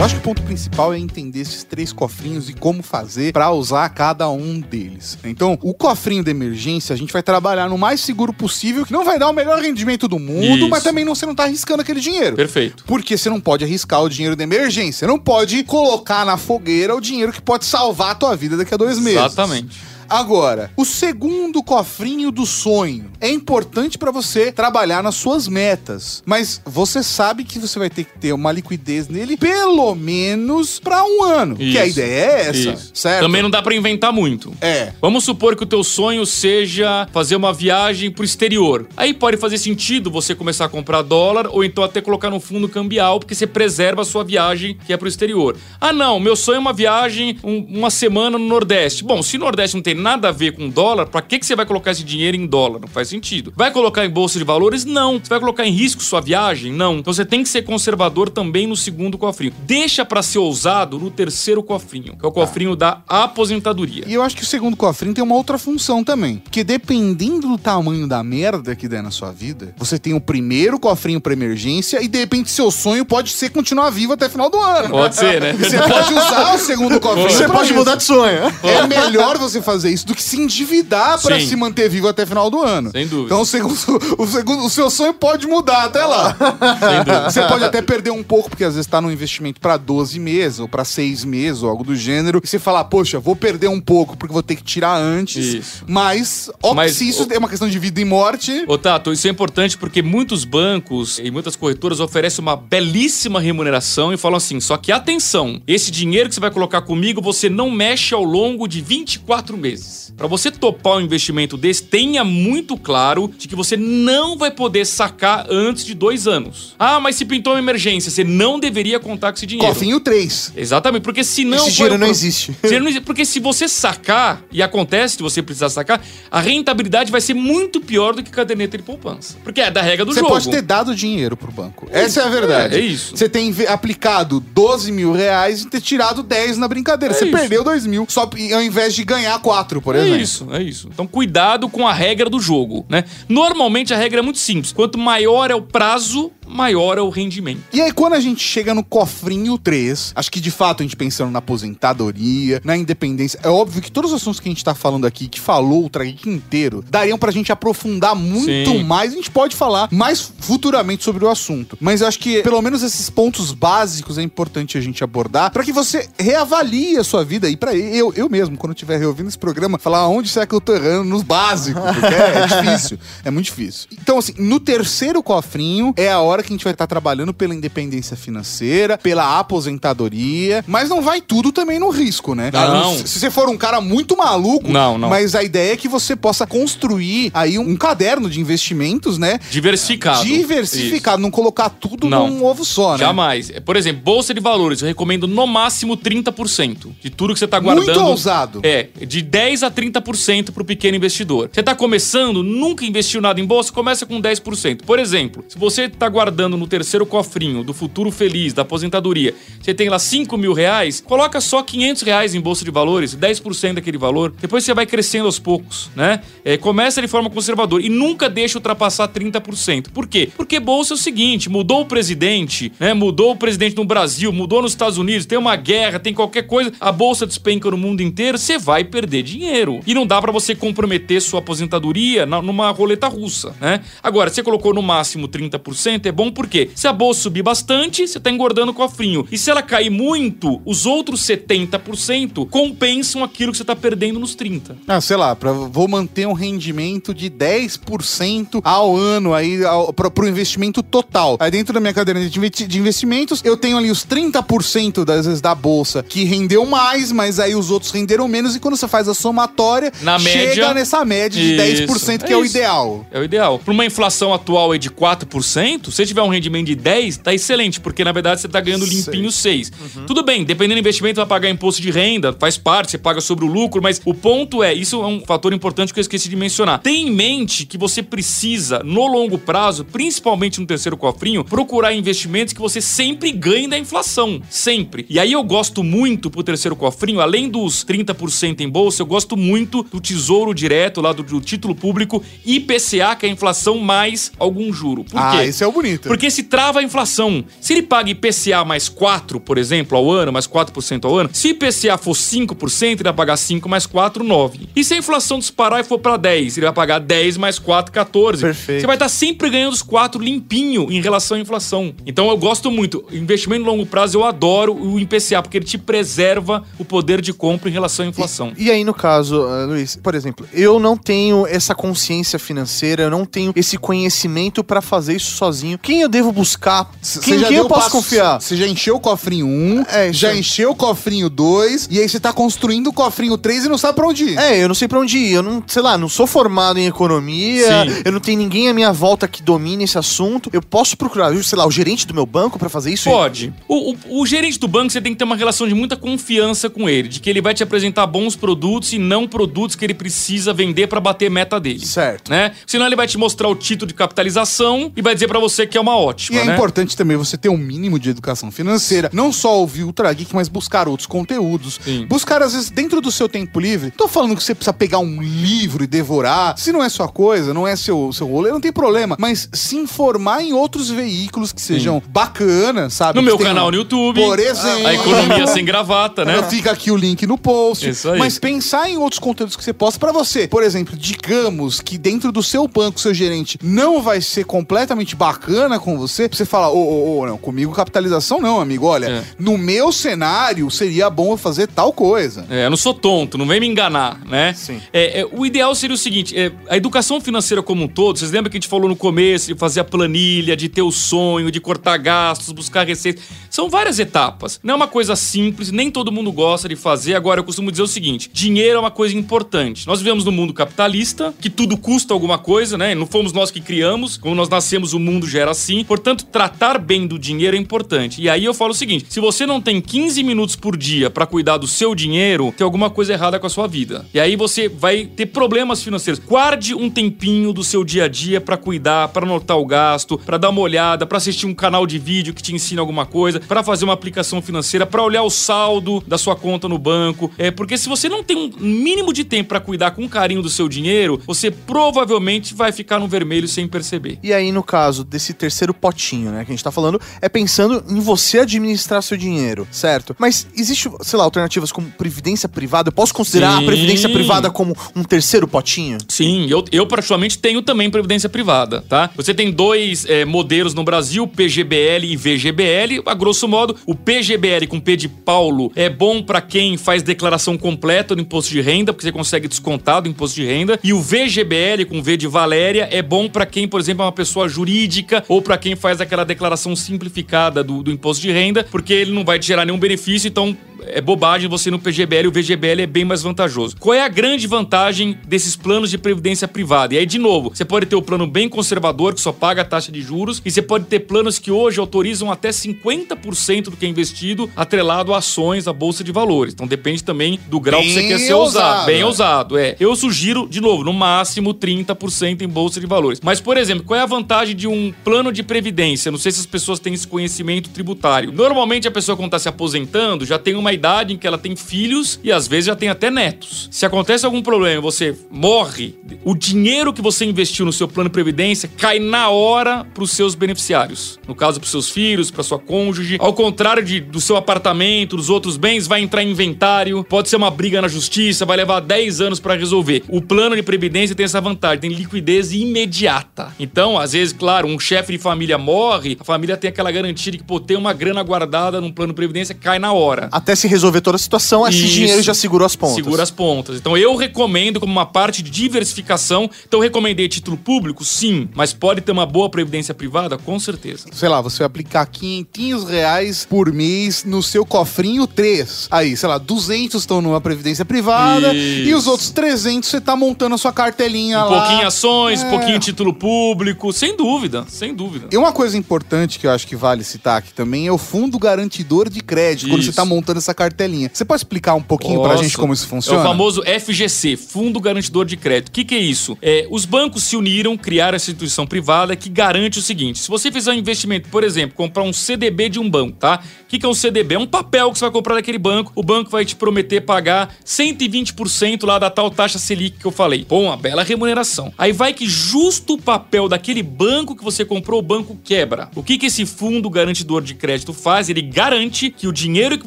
Eu acho que o ponto principal é entender esses três cofrinhos e como fazer para usar cada um deles. Então, o cofrinho de emergência, a gente vai trabalhar no mais seguro possível, que não vai dar o melhor rendimento do mundo, Isso. mas também não, você não tá arriscando aquele dinheiro. Perfeito. Porque você não pode arriscar o dinheiro da emergência. Você não pode colocar na fogueira o dinheiro que pode salvar a tua vida daqui a dois meses. Exatamente. Agora, o segundo cofrinho do sonho é importante para você trabalhar nas suas metas, mas você sabe que você vai ter que ter uma liquidez nele pelo menos para um ano, que a Isso. ideia é essa, Isso. certo? Também não dá pra inventar muito. É. Vamos supor que o teu sonho seja fazer uma viagem pro exterior. Aí pode fazer sentido você começar a comprar dólar ou então até colocar no fundo cambial, porque você preserva a sua viagem que é pro exterior. Ah, não, meu sonho é uma viagem um- uma semana no Nordeste. Bom, se no Nordeste não tem nada a ver com dólar, pra que, que você vai colocar esse dinheiro em dólar? Não faz sentido. Vai colocar em bolsa de valores? Não. Você vai colocar em risco sua viagem? Não. Então você tem que ser conservador também no segundo cofrinho. Deixa pra ser ousado no terceiro cofrinho, que é o cofrinho da aposentadoria. E eu acho que o segundo cofrinho tem uma outra função também. Que dependendo do tamanho da merda que der na sua vida, você tem o primeiro cofrinho pra emergência e de repente seu sonho pode ser continuar vivo até final do ano. Pode ser, né? Você pode usar o segundo cofrinho. Você pode isso. mudar de sonho. É melhor você fazer isso do que se endividar Sim. se manter vivo até final do ano. Sem dúvida. Então o, segundo, o, segundo, o seu sonho pode mudar até lá. Sem dúvida. Você pode até perder um pouco, porque às vezes tá num investimento pra 12 meses, ou pra 6 meses, ou algo do gênero. E você fala, poxa, vou perder um pouco, porque vou ter que tirar antes. Isso. Mas, ó, Mas se isso o- é uma questão de vida e morte. Ô Tato, isso é importante porque muitos bancos e muitas corretoras oferecem uma belíssima remuneração e falam assim: só que atenção, esse dinheiro que você vai colocar comigo você não mexe ao longo de 24 meses. Para você topar um investimento desse, tenha muito claro de que você não vai poder sacar antes de dois anos. Ah, mas se pintou uma emergência, você não deveria contar com esse dinheiro. Cofrinho 3. Exatamente, porque senão. Esse é dinheiro não existe. Dinheiro não existe, Porque se você sacar, e acontece de você precisar sacar, a rentabilidade vai ser muito pior do que caderneta de poupança. Porque é da regra do Você jogo. pode ter dado dinheiro pro banco. Essa é a verdade. É, é isso. Você tem aplicado 12 mil reais e ter tirado 10 na brincadeira. É Você isso. perdeu 2 mil, só ao invés de ganhar 4, por É exemplo. isso, é isso. Então cuidado com a regra do jogo, né? Normalmente a regra é muito simples. Quanto maior é o prazo, maior é o rendimento. E aí, quando a gente chega no cofrinho 3, acho que de fato a gente pensando na aposentadoria, na independência, é óbvio que todos os assuntos que a gente tá falando aqui, que falou o Trageek inteiro, dariam pra gente aprofundar muito Sim. mais. A gente pode falar mais futuramente sobre o assunto. Mas eu acho que pelo menos esses pontos básicos é importante a gente abordar pra que você reavalie a sua vida. E pra eu, eu mesmo, quando eu estiver reouvindo esse programa, falar onde será que eu tô errando nos básicos, porque é, é difícil. É muito difícil. Então, assim, no terceiro cofrinho é a hora que a gente vai estar trabalhando pela independência financeira, pela aposentadoria, mas não vai tudo também no risco, né? Não. Se você for um cara muito maluco, Não, não. mas a ideia é que você possa construir aí um, um caderno de investimentos, né? Diversificado. Diversificado, não colocar tudo Não. num ovo só, Isso. né? Jamais. Por exemplo, bolsa de valores, eu recomendo no máximo 30% de tudo que você tá guardando. Muito ousado. É, de 10 a 30% pro pequeno investidor. Você tá começando, nunca investiu nada em bolsa, começa com 10%. Por exemplo, se você tá guardando no terceiro cofrinho do futuro feliz, da aposentadoria, você tem lá 5 mil reais, coloca só 500 reais em bolsa de valores, 10% daquele valor. Depois você vai crescendo aos poucos, né? É, começa de forma conservadora e nunca deixa ultrapassar 30%. Por quê? Porque bolsa é o seguinte, mudou o presidente, né? Mudou o presidente no Brasil, mudou nos Estados Unidos, tem uma guerra, tem qualquer coisa, a bolsa despenca no mundo inteiro, você vai perder dinheiro. E não dá pra você comprometer sua aposentadoria na- numa roleta russa, né? Agora, você colocou no máximo 30%, é bom porque se a bolsa subir bastante, você tá engordando o cofrinho. E se ela cair muito, os outros 70% compensam aquilo que você tá perdendo nos 30. Ah, sei lá, pra, vou manter um rendimento de 10% ao ano aí ao, pra, pro investimento total. Aí dentro da minha caderneta de, de investimentos, eu tenho ali os 30% das vezes da bolsa que rendeu mais, mas aí os outros renderam menos. E quando você faz a somatória, Na chega média, nessa média de isso, 10%, que é é o ideal. É o ideal. Para uma inflação atual aí de 4%, se você tiver um rendimento de 10, tá excelente, porque na verdade você tá ganhando limpinho 6. Tudo bem, dependendo do investimento, vai pagar imposto de renda, faz parte, você paga sobre o lucro, mas o ponto é, isso é um fator importante que eu esqueci de mencionar. Tenha em mente que você precisa, no longo prazo, principalmente no terceiro cofrinho, procurar investimentos que você sempre ganhe da inflação. Sempre. E aí eu gosto muito pro terceiro cofrinho, além dos 30% em bolsa, eu gosto muito do tesouro direto, lá do, do título público, IPCA, que é a inflação mais algum juro. Por ah, quê? esse é o bonito. Porque se trava a inflação. Se ele paga IPCA mais 4, por exemplo, ao ano, mais 4% ao ano, se IPCA for 5%, ele vai pagar 5 mais 4, 9. E se a inflação disparar e for pra 10, ele vai pagar 10 mais 4, 14. Perfeito. Você vai estar sempre ganhando os 4 limpinho em relação à inflação. Então eu gosto muito. Investimento no longo prazo, eu adoro o IPCA, porque ele te preserva o poder de compra em relação à inflação. E aí, no caso, eh, Luiz, por exemplo, eu não tenho essa consciência financeira, eu não tenho esse conhecimento pra fazer isso sozinho. Quem eu devo buscar? C- Quem, quem eu posso passo- confiar? Você já encheu o cofrinho 1, É, isso já encheu o cofrinho 2, e aí você tá construindo o cofrinho 3 e não sabe pra onde ir. É, eu não sei pra onde ir. Eu não, sei lá, não sou formado em economia. Sim. Eu não tenho ninguém à minha volta que domine esse assunto. Eu posso procurar, sei lá, o gerente do meu banco pra fazer isso? Pode. O, o- o gerente do banco, você tem que ter uma relação de muita confiança com ele, de que ele vai te apresentar bons produtos e não produtos que ele precisa vender pra bater meta dele. Certo. Né? Senão ele vai te mostrar o título de capitalização e vai dizer pra você que é uma E ótima, é né? importante também você ter um mínimo de educação financeira. Não só ouvir o Ultra Geek, mas buscar outros conteúdos. Sim. Buscar, às vezes, dentro do seu tempo livre. Tô falando que você precisa pegar um livro e devorar. Se não é sua coisa, não é seu, seu rolê, não tem problema. Mas se informar em outros veículos que sejam bacanas, sabe? No Que meu canal no YouTube, Por exemplo. a economia sem gravata, né? Fica aqui o link no post. Isso aí. Mas pensar em outros conteúdos que você possa pra você. Por exemplo, digamos que dentro do seu banco, seu gerente não vai ser completamente bacana com você, você fala, ô, ô, ô, não, comigo capitalização não, amigo. Olha, É. no meu cenário seria bom eu fazer tal coisa. É, eu não sou tonto, não vem me enganar, né? Sim. É, é, o ideal seria o seguinte: é, a educação financeira como um todo, vocês lembram que a gente falou no começo de fazer a planilha, de ter o sonho, de cortar gastos, buscar receitas. São várias etapas. Não é uma coisa simples, nem todo mundo gosta de fazer. Agora, eu costumo dizer o seguinte: dinheiro é uma coisa importante. Nós vivemos num mundo capitalista, que tudo custa alguma coisa, né? Não fomos nós que criamos, como nós nascemos, o mundo já era assim. Portanto, tratar bem do dinheiro é importante. E aí eu falo o seguinte: se você não tem 15 minutos por dia pra cuidar do seu dinheiro, tem alguma coisa errada com a sua vida. E aí você vai ter problemas financeiros. Guarde um tempinho do seu dia a dia pra cuidar, pra anotar o gasto, pra dar uma olhada, pra assistir um canal de vídeo que te ensina alguma coisa, pra fazer uma aplicação financeira, pra olhar o saldo da sua conta no banco. É porque se você não tem um mínimo de tempo pra cuidar com carinho do seu dinheiro, você provavelmente vai ficar no vermelho sem perceber. E aí, no caso desse terceiro potinho, né, que a gente tá falando, é pensando em você administrar seu dinheiro, certo? Mas existe, sei lá, alternativas como previdência privada? Eu posso considerar Sim. a previdência privada como um terceiro potinho? Sim, eu, eu particularmente tenho também previdência privada, tá? Você tem dois é, modelos no Brasil, PGBL e VGBL. A grosso modo, o PGBL com P de Paulo é bom pra quem faz declaração completa do imposto de renda, porque você consegue descontar do imposto de renda. E o VGBL com V de Valéria é bom pra quem, por exemplo, é uma pessoa jurídica ou pra quem faz aquela declaração simplificada do, do imposto de renda, porque ele não vai te gerar nenhum benefício, então é bobagem você ir no PGBL, o VGBL é bem mais vantajoso. Qual é a grande vantagem desses planos de previdência privada? E aí, de novo, você pode ter o plano bem conservador, que só paga a taxa de juros, e você pode ter planos que hoje autorizam até 50% do que é investido atrelado a ações, a bolsa de valores. Então depende também do grau que você Bem quer ser usado. ousado, Bem é. ousado, é. Eu sugiro, de novo, no máximo 30% em bolsa de valores. Mas, por exemplo, qual é a vantagem de um plano de previdência? Não sei se as pessoas têm esse conhecimento tributário. Normalmente a pessoa quando está se aposentando já tem uma idade em que ela tem filhos e às vezes já tem até netos. Se acontece algum problema você morre, o dinheiro que você investiu no seu plano de previdência cai na hora para os seus beneficiários. No caso, para os seus filhos, para sua cônjuge. Ao contrário de, do seu apartamento, dos outros bens, vai entrar em inventário, pode ser uma briga na justiça, vai levar 10 anos para resolver. O plano de previdência tem essa vantagem, tem liquidez imediata. Então, às vezes, claro, um chefe de família morre, a família tem aquela garantia de que, pô, tem uma grana guardada num plano de previdência, cai na hora. Até se resolver toda a situação, esse Isso. dinheiro já segurou as pontas. Segura as pontas. Então eu recomendo como uma parte de diversificação. Então eu recomendei título público, sim, mas pode ter uma boa previdência privada, com certeza. Sei lá, você vai aplicar 500 reais por mês no seu cofrinho 3. Aí, sei lá, 200 estão numa previdência privada Isso. e os outros 300 você tá montando a sua cartelinha Um lá. pouquinho ações, um É. pouquinho título público, sem dúvida, sem dúvida. E uma coisa importante que eu acho que vale citar aqui também é o fundo garantidor de crédito, quando Isso. você tá montando essa cartelinha. Você pode explicar um pouquinho pra Posso. gente como isso funciona? É o famoso FGC, Fundo Garantidor de Crédito. O que, que é isso? É, os bancos se uniram, criaram essa instituição privada que garante o seguinte: se você fizer um investimento, por exemplo, comprar um CDB de um banco, tá? O que, que é um CDB? É um papel que você vai comprar daquele banco, o banco vai te prometer pagar 120% lá da tal taxa Selic que eu falei. Pô, uma bela remuneração. Aí vai que justo o papel daquele banco que você comprou, o banco quebra. O que, que esse fundo garantidor de crédito faz? Ele garante que o dinheiro que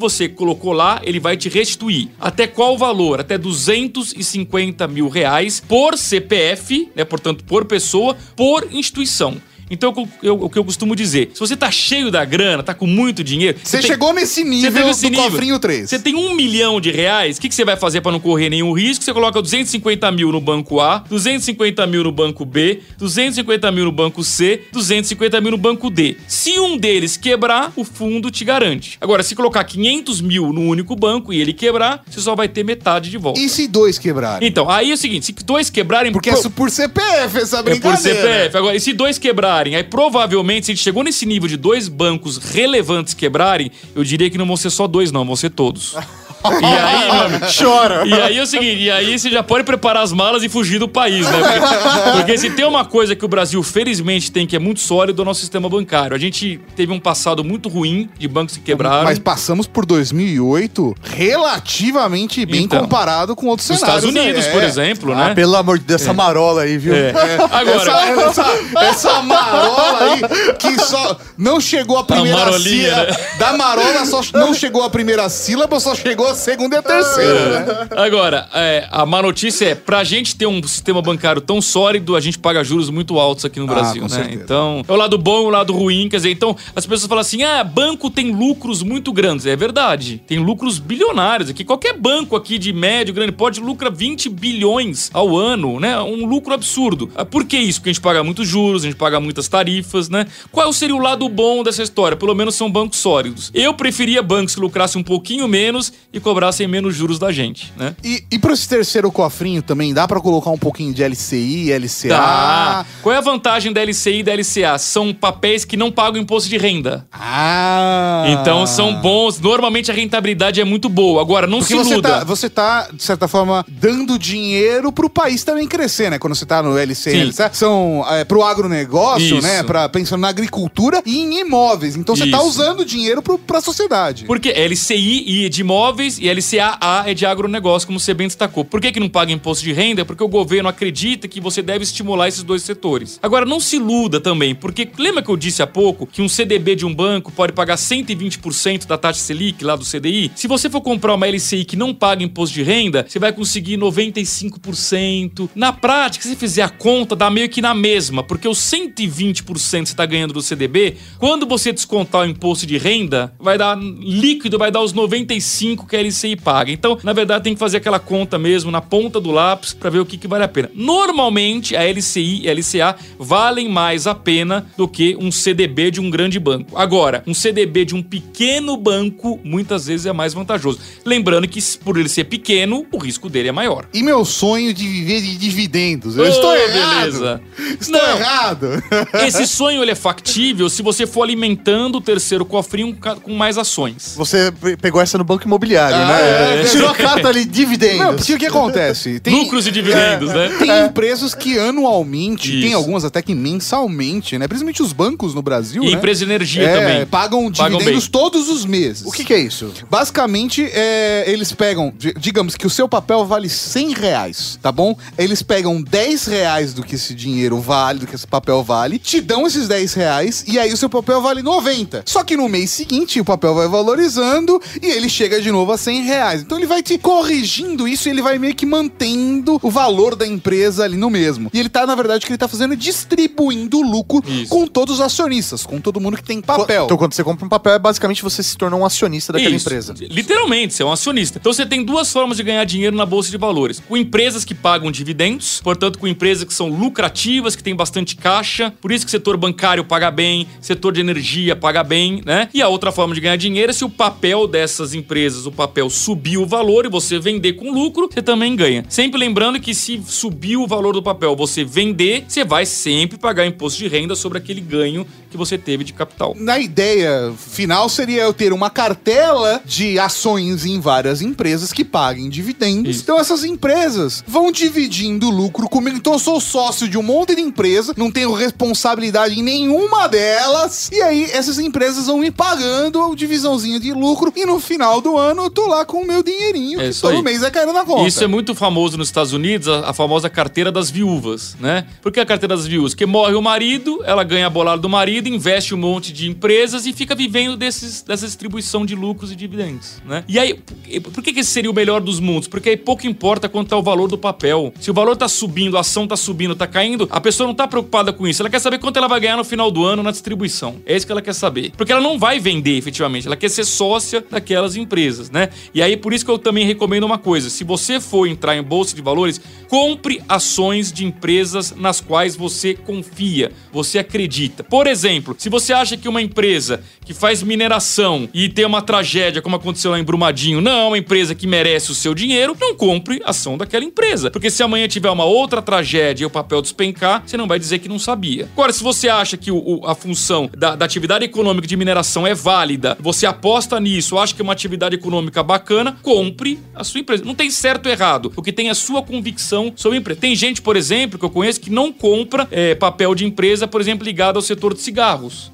você colocou lá, ele vai te restituir. Até qual valor? Até 250 mil reais por CPF, né? Portanto, por pessoa, por instituição. Então, eu- o que eu costumo dizer, se você tá cheio da grana, tá com muito dinheiro... Você tem- chegou nesse você nível teve do nível. cofrinho 3. Você tem um milhão de reais, o que, que você vai fazer pra não correr nenhum risco? Você coloca 250 mil no banco A, 250 mil no banco B, 250 mil no banco C, 250 mil no banco D. Se um deles quebrar, o fundo te garante. Agora, se colocar 500 mil no único banco e ele quebrar, você só vai ter metade de volta. E se dois quebrarem? Então, aí é o seguinte, se dois quebrarem... Porque pro- é por CPF essa é brincadeira. por CPF. Agora, e se dois quebrarem, aí provavelmente, se a gente chegou nesse nível de dois bancos relevantes quebrarem, eu diria que não vão ser só dois, não, vão ser todos. E aí, amigo, Chora. e aí é o seguinte, e aí você já pode preparar as malas e fugir do país, né? Porque, porque se tem uma coisa que o Brasil, felizmente, tem que é muito sólido, é o nosso sistema bancário. A gente teve um passado muito ruim de bancos que quebraram. Mas passamos por 2008 relativamente bem Então, comparado com outros cenários. Estados Unidos, né? por É. exemplo, Ah, né? pelo amor de Deus, essa marola aí, viu? É. Agora, Essa, essa, essa marola aí que só não chegou a primeira sílaba. né? Da marola só não chegou a primeira sílaba, só chegou a segunda e a terceira, né? Agora, é, a má notícia é, pra gente ter um sistema bancário tão sólido, a gente paga juros muito altos aqui no Ah, Brasil, né? certeza. Então, é o lado bom e o lado ruim, quer dizer, então, as pessoas falam assim, ah, banco tem lucros muito grandes. É verdade, tem lucros bilionários aqui. Qualquer banco aqui de médio, grande, pode lucrar 20 bilhões ao ano, né? Um lucro absurdo. Ah, Por que isso? Porque a gente paga muitos juros, a gente paga muitas tarifas, né? Qual seria o lado bom dessa história? Pelo menos são bancos sólidos. Eu preferia bancos que lucrassem um pouquinho menos e cobrassem menos juros da gente, né? E, e pra esse terceiro cofrinho também, dá pra colocar um pouquinho de LCI, LCA? Tá. Qual é a vantagem da LCI e da LCA? São papéis que não pagam imposto de renda. Ah! Então são bons. Normalmente a rentabilidade é muito boa. Agora, não Porque se você iluda. tá, você tá, de certa forma, dando dinheiro pro país também crescer, né? Quando você tá no LCI. LCA, são é, pro agronegócio, Isso. né? Pra, pensando na agricultura e em imóveis. Então você tá Isso. usando dinheiro pro, pra sociedade. Porque LCI é de imóveis e LCAA é de agronegócio, como você bem destacou. Por que, que não paga imposto de renda? Porque o governo acredita que você deve estimular esses dois setores. Agora, não se iluda também, porque lembra que eu disse há pouco que um CDB de um banco pode pagar 120% da taxa Selic lá do CDI? Se você for comprar uma LCI que não paga imposto de renda, você vai conseguir 95%. Na prática, se fizer a conta, dá meio que na mesma, porque os 120% você está ganhando do CDB, quando você descontar o imposto de renda, vai dar líquido, vai dar os 95 que a LCI paga. Então, na verdade, tem que fazer aquela conta mesmo na ponta do lápis para ver o que, que vale a pena. Normalmente, a LCI e a LCA valem mais a pena do que um CDB de um grande banco. Agora, um CDB de um pequeno banco muitas vezes é mais vantajoso. Lembrando que por ele ser pequeno, o risco dele é maior. E meu sonho de viver de dividendos? Eu Ô, estou errado. beleza. Estou Não. errado. Esse sonho ele é factível se você for alimentando o terceiro cofrinho com mais ações. Você pe- pegou essa no banco imobiliário, Ah, né? é. Tirou a carta ali, dividendos. Não, porque o que acontece? Tem, Lucros e dividendos, né? Tem empresas que anualmente, Isso. tem algumas até que mensalmente, né? Principalmente os bancos no Brasil, E né? empresa de energia É, também. Pagam Pagam dividendos bem. todos os meses. O que, que é isso? Basicamente, é, eles pegam, di- digamos que o seu papel vale 100 reais, tá bom? Eles pegam 10 reais do que esse dinheiro vale, do que esse papel vale, te dão esses 10 reais e aí o seu papel vale 90. Só que no mês seguinte o papel vai valorizando e ele chega de novo a 100 reais. Então ele vai te corrigindo isso e ele vai meio que mantendo o valor da empresa ali no mesmo. E ele tá, na verdade, o que ele tá fazendo é distribuindo o lucro Isso. com todos os acionistas, com todo mundo que tem papel. Então, quando você compra um papel, é basicamente você se tornou um acionista daquela Isso. empresa. Literalmente, você é um acionista. Então você tem duas formas de ganhar dinheiro na bolsa de valores: com empresas que pagam dividendos, portanto, com empresas que são lucrativas, que têm bastante caixa, por isso que o setor bancário paga bem, setor de energia paga bem, né? E a outra forma de ganhar dinheiro é se o papel dessas empresas, o papel subir o valor e você vender com lucro, você também ganha. Sempre lembrando que se subir o valor do papel, você vender, você vai sempre pagar imposto de renda sobre aquele ganho que você teve de capital. Na ideia final seria eu ter uma cartela de ações em várias empresas que paguem dividendos. Isso. Então essas empresas vão dividindo o lucro comigo. Então eu sou sócio de um monte de empresa, não tenho responsabilidade em nenhuma delas. E aí essas empresas vão me pagando a divisãozinha de lucro e no final do ano eu tô lá com o meu dinheirinho É que todo aí. mês vai caindo na conta. Isso é muito famoso nos Estados Unidos, a, a famosa carteira das viúvas, né? Por que a carteira das viúvas? Porque morre o marido, ela ganha a bolada do marido investe um monte de empresas e fica vivendo desses, dessa distribuição de lucros e dividendos, né? E aí, por que, que esse seria o melhor dos mundos? Porque aí pouco importa quanto tá o valor do papel. Se o valor tá subindo, a ação tá subindo, tá caindo, a pessoa não tá preocupada com isso. Ela quer saber quanto ela vai ganhar no final do ano na distribuição. É isso que ela quer saber. Porque ela não vai vender efetivamente, ela quer ser sócia daquelas empresas, né? E aí, por isso que eu também recomendo uma coisa: se você for entrar em bolsa de valores, compre ações de empresas nas quais você confia, você acredita. Por exemplo, se você acha que uma empresa que faz mineração e tem uma tragédia, como aconteceu lá em Brumadinho, não é uma empresa que merece o seu dinheiro, não compre ação daquela empresa. Porque se amanhã tiver uma outra tragédia e o papel despencar, você não vai dizer que não sabia. Agora, se você acha que o, o, a função da, da atividade econômica de mineração é válida, você aposta nisso, acha que é uma atividade econômica bacana, compre a sua empresa. Não tem certo ou errado, o que tem é a sua convicção sobre a empresa. Tem gente, por exemplo, que eu conheço que não compra é, papel de empresa, por exemplo, ligado ao setor de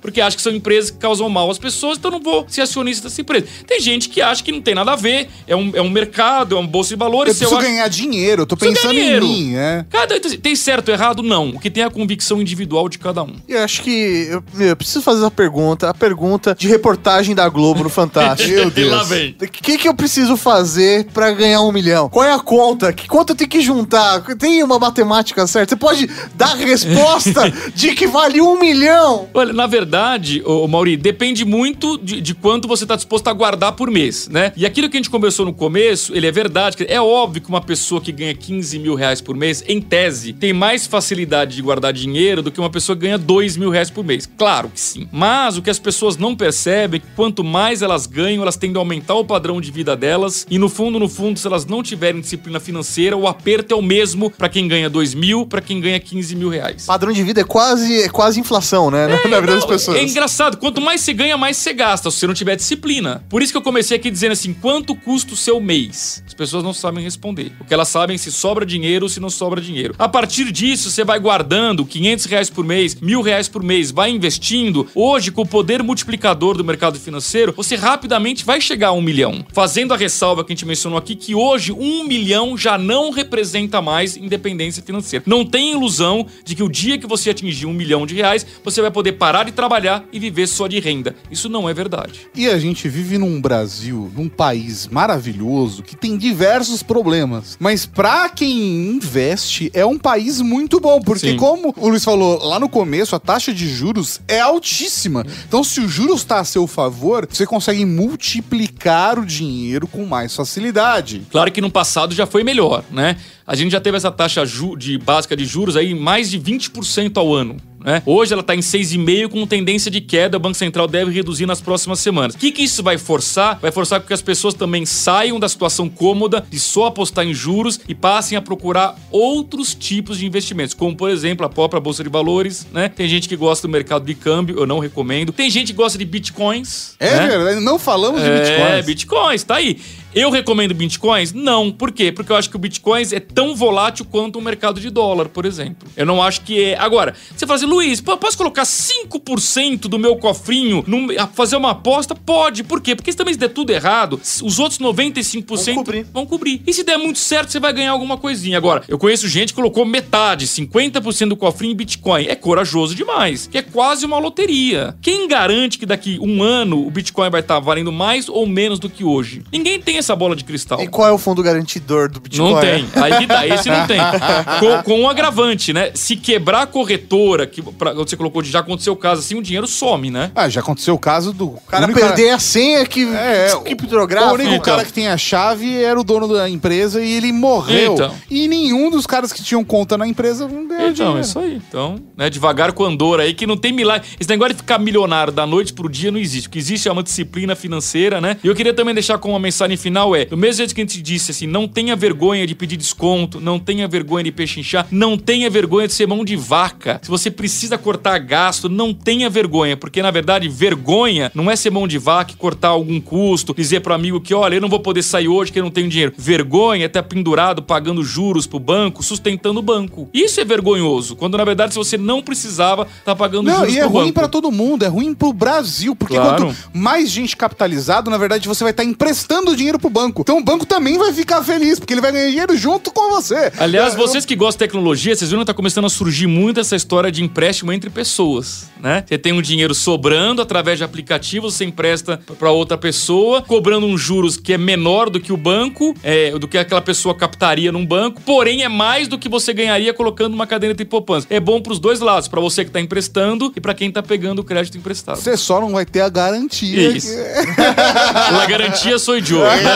porque acha que são empresas que causam mal às pessoas, então não vou ser acionista dessa empresa. Tem gente que acha que não tem nada a ver, é um, é um mercado, é uma bolsa de valores. Eu preciso acho- ganhar dinheiro, eu tô pensando ganhar em dinheiro. mim, é. Cada, tem certo ou errado? Não. O que tem é a convicção individual de cada um. Eu acho que eu, eu preciso fazer essa pergunta, a pergunta de reportagem da Globo no Fantástico. Meu Deus. Lá vem. O que, que eu preciso fazer pra ganhar um milhão? Qual é a conta? Que conta eu tenho que juntar? Tem uma matemática certa? Você pode dar a resposta de que vale um milhão? Olha, na verdade, ô, Mauri, depende muito de, de quanto você está disposto a guardar por mês, né? E aquilo que a gente conversou no começo, ele é verdade. É óbvio que uma pessoa que ganha 15 mil reais por mês, em tese, tem mais facilidade de guardar dinheiro do que uma pessoa que ganha 2 mil reais por mês. Claro que sim. Mas o que as pessoas não percebem é que quanto mais elas ganham, elas tendem a aumentar o padrão de vida delas. E no fundo, no fundo, se elas não tiverem disciplina financeira, o aperto é o mesmo para quem ganha 2 mil, para quem ganha 15 mil reais. Padrão de vida é quase, é quase inflação, né? na vida das pessoas. É engraçado, quanto mais você ganha, mais você gasta, se você não tiver disciplina. Por isso que eu comecei aqui dizendo assim: quanto custa o seu mês? As pessoas não sabem responder. O que elas sabem é se sobra dinheiro ou se não sobra dinheiro. A partir disso, você vai guardando 500 reais por mês, mil reais por mês, vai investindo. Hoje, com o poder multiplicador do mercado financeiro, você rapidamente vai chegar a um milhão. Fazendo a ressalva que a gente mencionou aqui, que hoje um milhão já não representa mais independência financeira. Não tem ilusão de que o dia que você atingir um milhão de reais, você vai poder parar de trabalhar e viver só de renda. Isso não é verdade. E a gente vive num Brasil, num país maravilhoso que tem diversos problemas. Mas pra quem investe, é um país muito bom. Porque, Sim. como o Luiz falou lá no começo, a taxa de juros é altíssima. Então, se o juros está a seu favor, você consegue multiplicar o dinheiro com mais facilidade. Claro que no passado já foi melhor, né? A gente já teve essa taxa de básica de juros aí mais de 20% ao ano. Né? Hoje ela está em 6,5% com tendência de queda. O Banco Central deve reduzir nas próximas semanas. O que, que isso vai forçar? Vai forçar com que as pessoas também saiam da situação cômoda de só apostar em juros e passem a procurar outros tipos de investimentos, como por exemplo a própria Bolsa de Valores. Né? Tem gente que gosta do mercado de câmbio, eu não recomendo. Tem gente que gosta de bitcoins. É né? verdade, não falamos de É, bitcoins. bitcoins, tá aí. Eu recomendo bitcoins? Não. Por quê? Porque eu acho que o bitcoins é tão volátil quanto o mercado de dólar, por exemplo. Eu não acho que é. Agora, você fala assim, Luiz, posso colocar 5% do meu cofrinho, num- a fazer uma aposta? Pode. Por quê? Porque se também se der tudo errado, os outros 95% Vão cobrir. vão cobrir. E se der muito certo, você vai ganhar alguma coisinha. Agora, eu conheço gente que colocou metade, 50% do cofrinho em Bitcoin. É corajoso demais. Que é quase uma loteria. Quem garante que daqui um ano o Bitcoin vai estar valendo mais ou menos do que hoje? Ninguém tem essa bola de cristal. E qual é o fundo garantidor do Bitcoin? Não tem. Aí que tá, esse não tem. Com, com um agravante, né? Se quebrar a corretora, que pra, você colocou, já aconteceu o caso assim, o dinheiro some, né? Ah, já aconteceu o caso do. O cara único perder a senha que, É, que o criptográfica. único Então. cara que tem a chave era o dono da empresa e ele morreu. Então. E nenhum dos caras que tinham conta na empresa não ganhou Então, dinheiro. é isso aí. Então, né, devagar com Andor aí, que não tem milagre. Esse negócio de ficar milionário da noite pro dia não existe. O que existe é uma disciplina financeira, né? E eu queria também deixar como uma mensagem final é, do mesmo jeito que a gente disse, assim, não tenha vergonha de pedir desconto, não tenha vergonha de pechinchar, não tenha vergonha de ser mão de vaca. Se você precisa cortar gasto, não tenha vergonha, porque na verdade, vergonha não é ser mão de vaca e cortar algum custo, dizer pro amigo que, olha, eu não vou poder sair hoje porque eu não tenho dinheiro. Vergonha é estar pendurado pagando juros pro banco, sustentando o banco. Isso é vergonhoso, quando na verdade se você não precisava, tá pagando Não, juros e é pro ruim pra todo mundo, é ruim pro Brasil, porque Claro. quanto mais gente capitalizado, na verdade, você vai estar emprestando dinheiro pro banco. Então o banco também vai ficar feliz, porque ele vai ganhar dinheiro junto com você. Aliás, Eu- vocês que gostam de tecnologia, vocês viram que tá começando a surgir muito essa história de empréstimo entre pessoas, né? Você tem um dinheiro sobrando através de aplicativos, você empresta pra outra pessoa, cobrando um juros que é menor do que o banco, é, do que aquela pessoa captaria num banco, porém é mais do que você ganharia colocando uma caderneta de poupança. É bom pros dois lados, pra você que tá emprestando e pra quem tá pegando o crédito emprestado. Você só não vai ter a garantia. Isso. A garantia sou eu, É?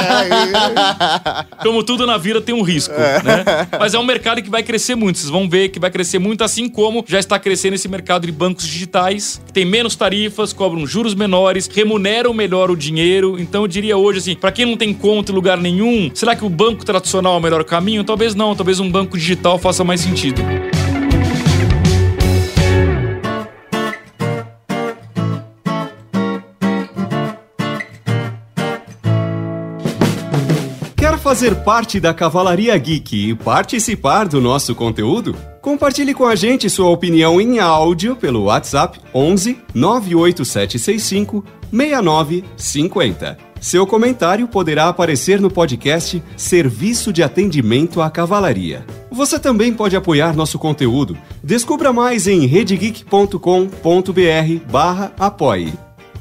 Como tudo na vida tem um risco, né? Mas é um mercado que vai crescer muito. Vocês vão ver que vai crescer muito, assim como já está crescendo esse mercado de bancos digitais, que tem menos tarifas, cobram juros menores, remuneram melhor o dinheiro. Então eu diria hoje assim, para quem não tem conta em lugar nenhum, será que o banco tradicional é o melhor caminho? Talvez não, talvez um banco digital faça mais sentido. Fazer parte da Cavalaria Geek e participar do nosso conteúdo? Compartilhe com a gente sua opinião em áudio pelo WhatsApp 11 98765 6950. Seu comentário poderá aparecer no podcast Serviço de Atendimento à Cavalaria. Você também pode apoiar nosso conteúdo. Descubra mais em redegeek.com.br barra apoie.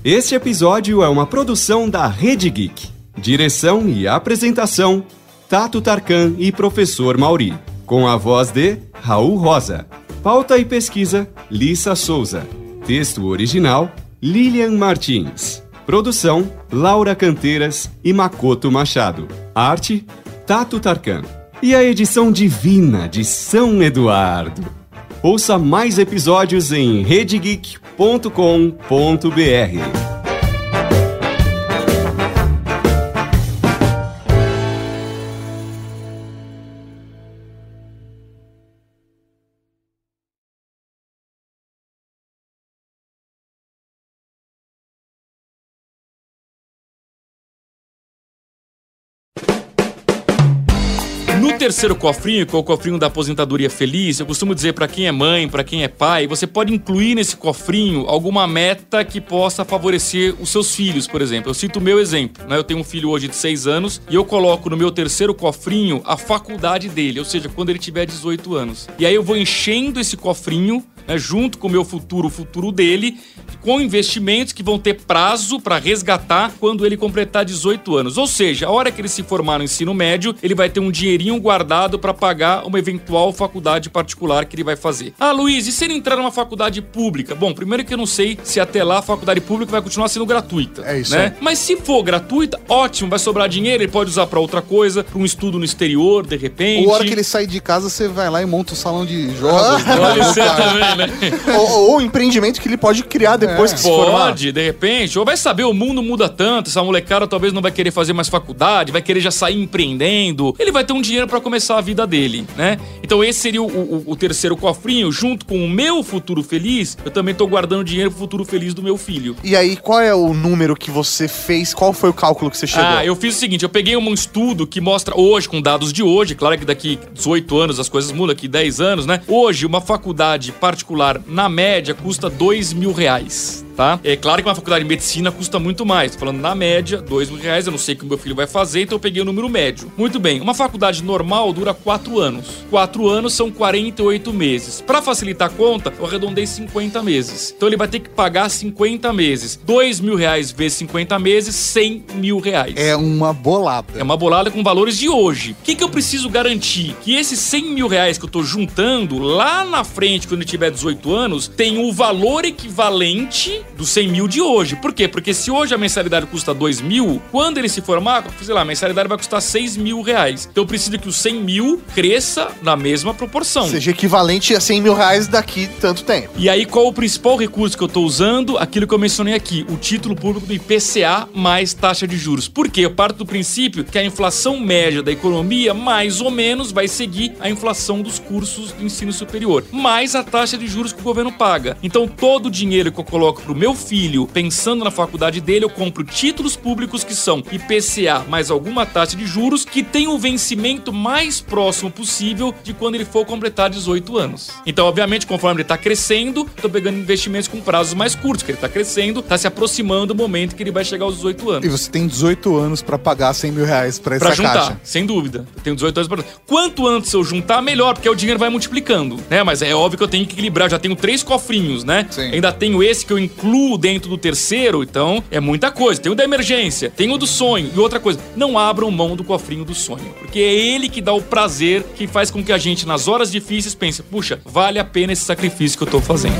Este episódio é uma produção da Rede Geek. Direção e apresentação: Tato Tarkan e Professor Mauri. Com a voz de Raul Rosa. Pauta e pesquisa: Lissa Souza. Texto original: Lilian Martins. Produção: Laura Canteiras e Makoto Machado. Arte: Tato Tarkan. E a edição divina de São Eduardo. Ouça mais episódios em redegeek.com.br. terceiro cofrinho, que é o cofrinho da aposentadoria feliz, eu costumo dizer pra quem é mãe, pra quem é pai, você pode incluir nesse cofrinho alguma meta que possa favorecer os seus filhos, por exemplo. Eu cito o meu exemplo, né? Eu tenho um filho hoje de 6 anos e eu coloco no meu terceiro cofrinho a faculdade dele, ou seja, quando ele tiver 18 anos. E aí eu vou enchendo esse cofrinho né, junto com o meu futuro, o futuro dele, com investimentos que vão ter prazo para resgatar quando ele completar 18 anos. Ou seja, a hora que ele se formar no ensino médio, ele vai ter um dinheirinho guardado para pagar uma eventual faculdade particular que ele vai fazer. Ah, Luiz, e se ele entrar numa faculdade pública? Bom, primeiro que eu não sei se até lá a faculdade pública vai continuar sendo gratuita. É isso né? Mas se for gratuita, ótimo, vai sobrar dinheiro, ele pode usar para outra coisa, para um estudo no exterior, de repente. Ou a hora que ele sai de casa, você vai lá e monta um salão de jogos. né? Pode ser também, né? ou, ou empreendimento que ele pode criar depois que se formar. Pode, de repente. Ou vai saber, o mundo muda tanto, essa molecada talvez não vai querer fazer mais faculdade, vai querer já sair empreendendo. Ele vai ter um dinheiro pra começar a vida dele, né? Então esse seria o, o- o terceiro cofrinho, junto com o meu futuro feliz, eu também tô guardando dinheiro pro futuro feliz do meu filho. E aí, qual é o número que você fez? Qual foi o cálculo que você chegou? Ah, eu fiz o seguinte, eu peguei um estudo que mostra hoje, com dados de hoje, claro que daqui 18 anos as coisas mudam, aqui 10 anos, né? Hoje, uma faculdade particular, na média, custa 2 mil reais. Tá? É claro que uma faculdade de medicina custa muito mais. Tô falando na média, dois mil reais. Eu não sei o que o meu filho vai fazer, então eu peguei o número médio. Muito bem. Uma faculdade normal dura quatro anos. Quatro anos são 48 meses. Pra facilitar a conta, eu arredondei 50 meses. Então ele vai ter que pagar 50 meses. Dois mil reais vezes 50 meses, 100 mil reais. É uma bolada. É uma bolada com valores de hoje. O que, que eu preciso garantir? Que esses 100 mil reais que eu tô juntando lá na frente, quando ele tiver 18 anos, tem o valor equivalente dos 100 mil de hoje. Por quê? Porque se hoje a mensalidade custa 2 mil, quando ele se formar, sei lá, a mensalidade vai custar 6 mil reais. Então eu preciso que os 100 mil cresça na mesma proporção. Seja equivalente a 100 mil reais daqui tanto tempo. E aí, qual o principal recurso que eu tô usando? Aquilo que eu mencionei aqui, o título público do IPCA mais taxa de juros. Por quê? Eu parto do princípio que a inflação média da economia, mais ou menos, vai seguir a inflação dos cursos do ensino superior, mais a taxa de juros que o governo paga. Então, todo o dinheiro que eu coloco pro meu filho, pensando na faculdade dele, eu compro títulos públicos que são IPCA mais alguma taxa de juros que tem o vencimento mais próximo possível de quando ele for completar 18 anos. Então, obviamente, conforme ele tá crescendo, tô pegando investimentos com prazos mais curtos, que ele tá crescendo, tá se aproximando do momento que ele vai chegar aos 18 anos. E você tem 18 anos pra pagar 100 mil reais pra essa Pra juntar, caixa. sem dúvida. Eu tenho 18 anos pra. Quanto antes eu juntar, melhor, porque o dinheiro vai multiplicando, né? Mas é óbvio que eu tenho que equilibrar. Eu já tenho três cofrinhos, né? Sim. Ainda tenho esse que eu incluo dentro do terceiro, então é muita coisa. Tem o da emergência, tem o do sonho. E outra coisa, não abram mão do cofrinho do sonho, porque é ele que dá o prazer, que faz com que a gente, nas horas difíceis, pense: puxa, vale a pena esse sacrifício que eu tô fazendo.